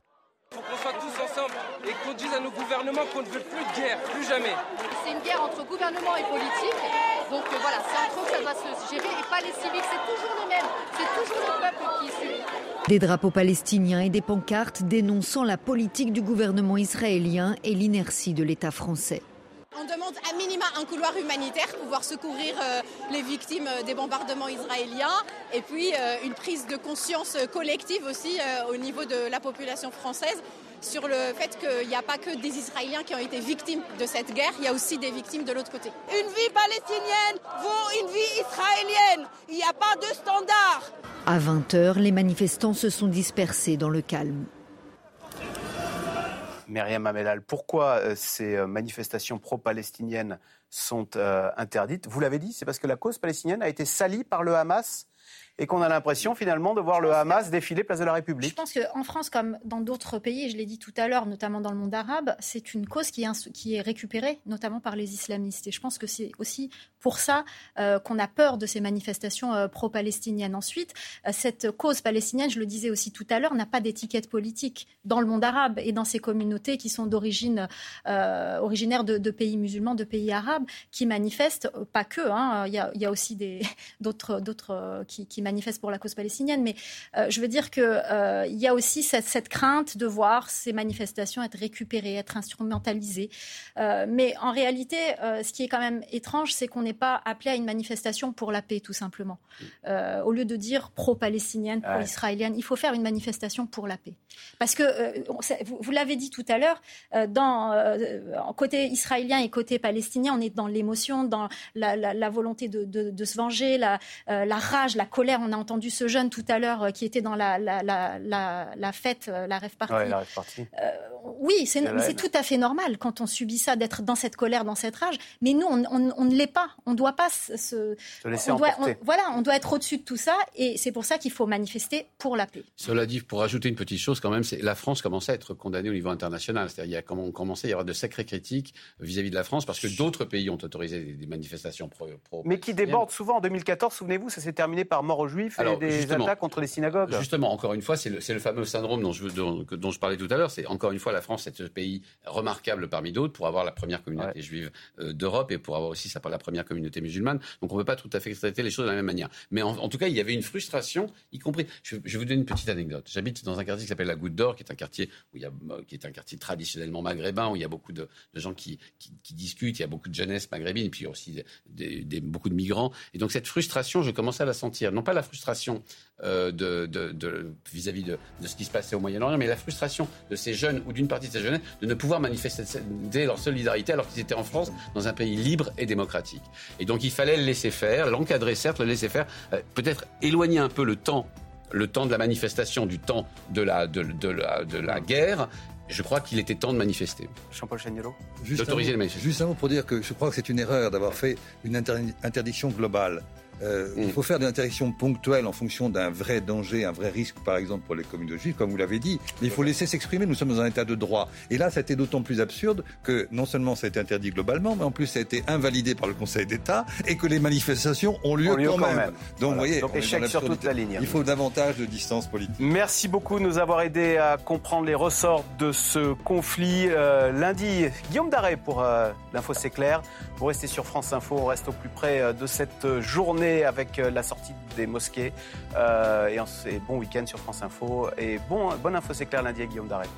Il faut qu'on soit tous ensemble et qu'on dise à nos gouvernements qu'on ne veut plus de guerre, plus jamais. C'est une guerre entre gouvernement et politique. Donc euh, voilà, c'est entre eux que ça doit se gérer et pas les civils. C'est toujours les mêmes. C'est toujours le peuple qui subit. Des drapeaux palestiniens et des pancartes dénonçant la politique du gouvernement israélien et l'inertie de l'État français. On demande à minima un couloir humanitaire pour pouvoir secourir euh, les victimes euh, des bombardements israéliens et puis une prise de conscience collective aussi au niveau de la population française sur le fait qu'il n'y a pas que des Israéliens qui ont été victimes de cette guerre, il y a aussi des victimes de l'autre côté. Une vie palestinienne vaut une vie israélienne. Il n'y a pas de standard. À 20h, les manifestants se sont dispersés dans le calme. Myriam Amelal, pourquoi euh, ces euh, manifestations pro-palestiniennes sont euh, interdites? Vous l'avez dit, c'est parce que la cause palestinienne a été salie par le Hamas et qu'on a l'impression finalement de voir le Hamas défiler place de la Je République. pense qu'en France, comme dans d'autres pays, et je l'ai dit tout à l'heure, notamment dans le monde arabe, c'est une cause qui est, ins- qui est récupérée, notamment par les islamistes. Et je pense que c'est aussi pour ça euh, qu'on a peur de ces manifestations euh, pro-palestiniennes. Ensuite, euh, cette cause palestinienne, je le disais aussi tout à l'heure, n'a pas d'étiquette politique dans le monde arabe et dans ces communautés qui sont d'origine originaires de, de pays musulmans, de pays arabes, qui manifestent, pas que, hein, il y, a, il y a aussi d'autres qui manifestent pour la cause palestinienne, mais euh, je veux dire qu'il euh, y a aussi cette, cette crainte de voir ces manifestations être récupérées, être instrumentalisées. Euh, mais en réalité, euh, ce qui est quand même étrange, c'est qu'on n'est pas appelé à une manifestation pour la paix, tout simplement. Au lieu de dire pro-palestinienne, pro-israélienne, il faut faire une manifestation pour la paix. Parce que, vous, vous l'avez dit tout à l'heure, dans côté israélien et côté palestinien, on est dans l'émotion, dans la, la- la volonté de, de- de se venger, la, la rage, la colère. On a entendu ce jeune tout à l'heure euh, qui était dans la, la, la, la, la fête, euh, la rêve partie. Ouais, répartie. Oui, c'est tout à fait normal quand on subit ça, d'être dans cette colère, dans cette rage. Mais nous, on, on- on ne l'est pas. On ne doit pas se... se- Se laisser on doit, on- voilà, on doit être au-dessus de tout ça. Et c'est pour ça qu'il faut manifester pour la paix. Cela dit, pour ajouter une petite chose quand même, c'est la France commençait à être condamnée au niveau international. C'est-à-dire, il y a comm- commencé à y avoir de sacrées critiques vis-à-vis de la France parce que d'autres pays ont autorisé des, des manifestations pro. pro- Mais qui débordent souvent en 2014, souvenez-vous, ça s'est terminé par mort juifs et Alors, des justement. attaques contre les synagogues. Justement, encore une fois, c'est le, c'est le fameux syndrome dont je, dont, dont je parlais tout à l'heure. C'est encore une fois la France France est ce pays remarquable parmi d'autres pour avoir la première communauté juive euh, d'Europe et pour avoir aussi ça, la première communauté musulmane. Donc on ne peut pas tout à fait traiter les choses de la même manière. Mais en, tout cas, il y avait une frustration, y compris. Je, vais vous donner une petite anecdote. J'habite dans un quartier qui s'appelle la Goutte d'Or, qui est un quartier où il y a, qui est un quartier traditionnellement maghrébin, où il y a beaucoup de, gens qui, qui, discutent, il y a beaucoup de jeunesse maghrébine, et puis aussi des, beaucoup de migrants. Et donc cette frustration, je commençais à la sentir. Non pas la frustration euh, de, vis-à-vis de, ce qui se passait au Moyen-Orient, mais la frustration de ces jeunes ou d'une partie de ces jeunes de ne pouvoir manifester leur solidarité alors qu'ils étaient en France, dans un pays libre et démocratique. Et donc il fallait le laisser faire, l'encadrer certes, le laisser faire, euh, peut-être éloigner un peu le temps le temps de la manifestation du temps de la, de, la, de la guerre, je crois qu'il était temps de manifester. Jean-Paul Chagnolo D'autoriser les manifestations. Juste un mot pour dire que je crois que c'est une erreur d'avoir fait une interdiction globale. Euh, il mm. faut faire des interdictions ponctuelles en fonction d'un vrai danger, un vrai risque, par exemple pour les communautés juives, comme vous l'avez dit. Mais il faut laisser s'exprimer. Nous sommes dans un état de droit. Et là, ça a été d'autant plus absurde que non seulement ça a été interdit globalement, mais en plus ça a été invalidé par le Conseil d'État et que les manifestations ont lieu, quand, même. Donc, vous voyez, Donc échec sur toute la ligne. Il faut davantage de distance politique. Merci beaucoup de nous avoir aidé à comprendre les ressorts de ce conflit. Euh, lundi, Guillaume Daré pour euh, l'info c'est clair. Vous restez sur France Info. On reste au plus près de cette journée avec la sortie des mosquées. et bon week-end sur France Info. Et bon, bonne info c'est clair lundi à Guillaume Daré.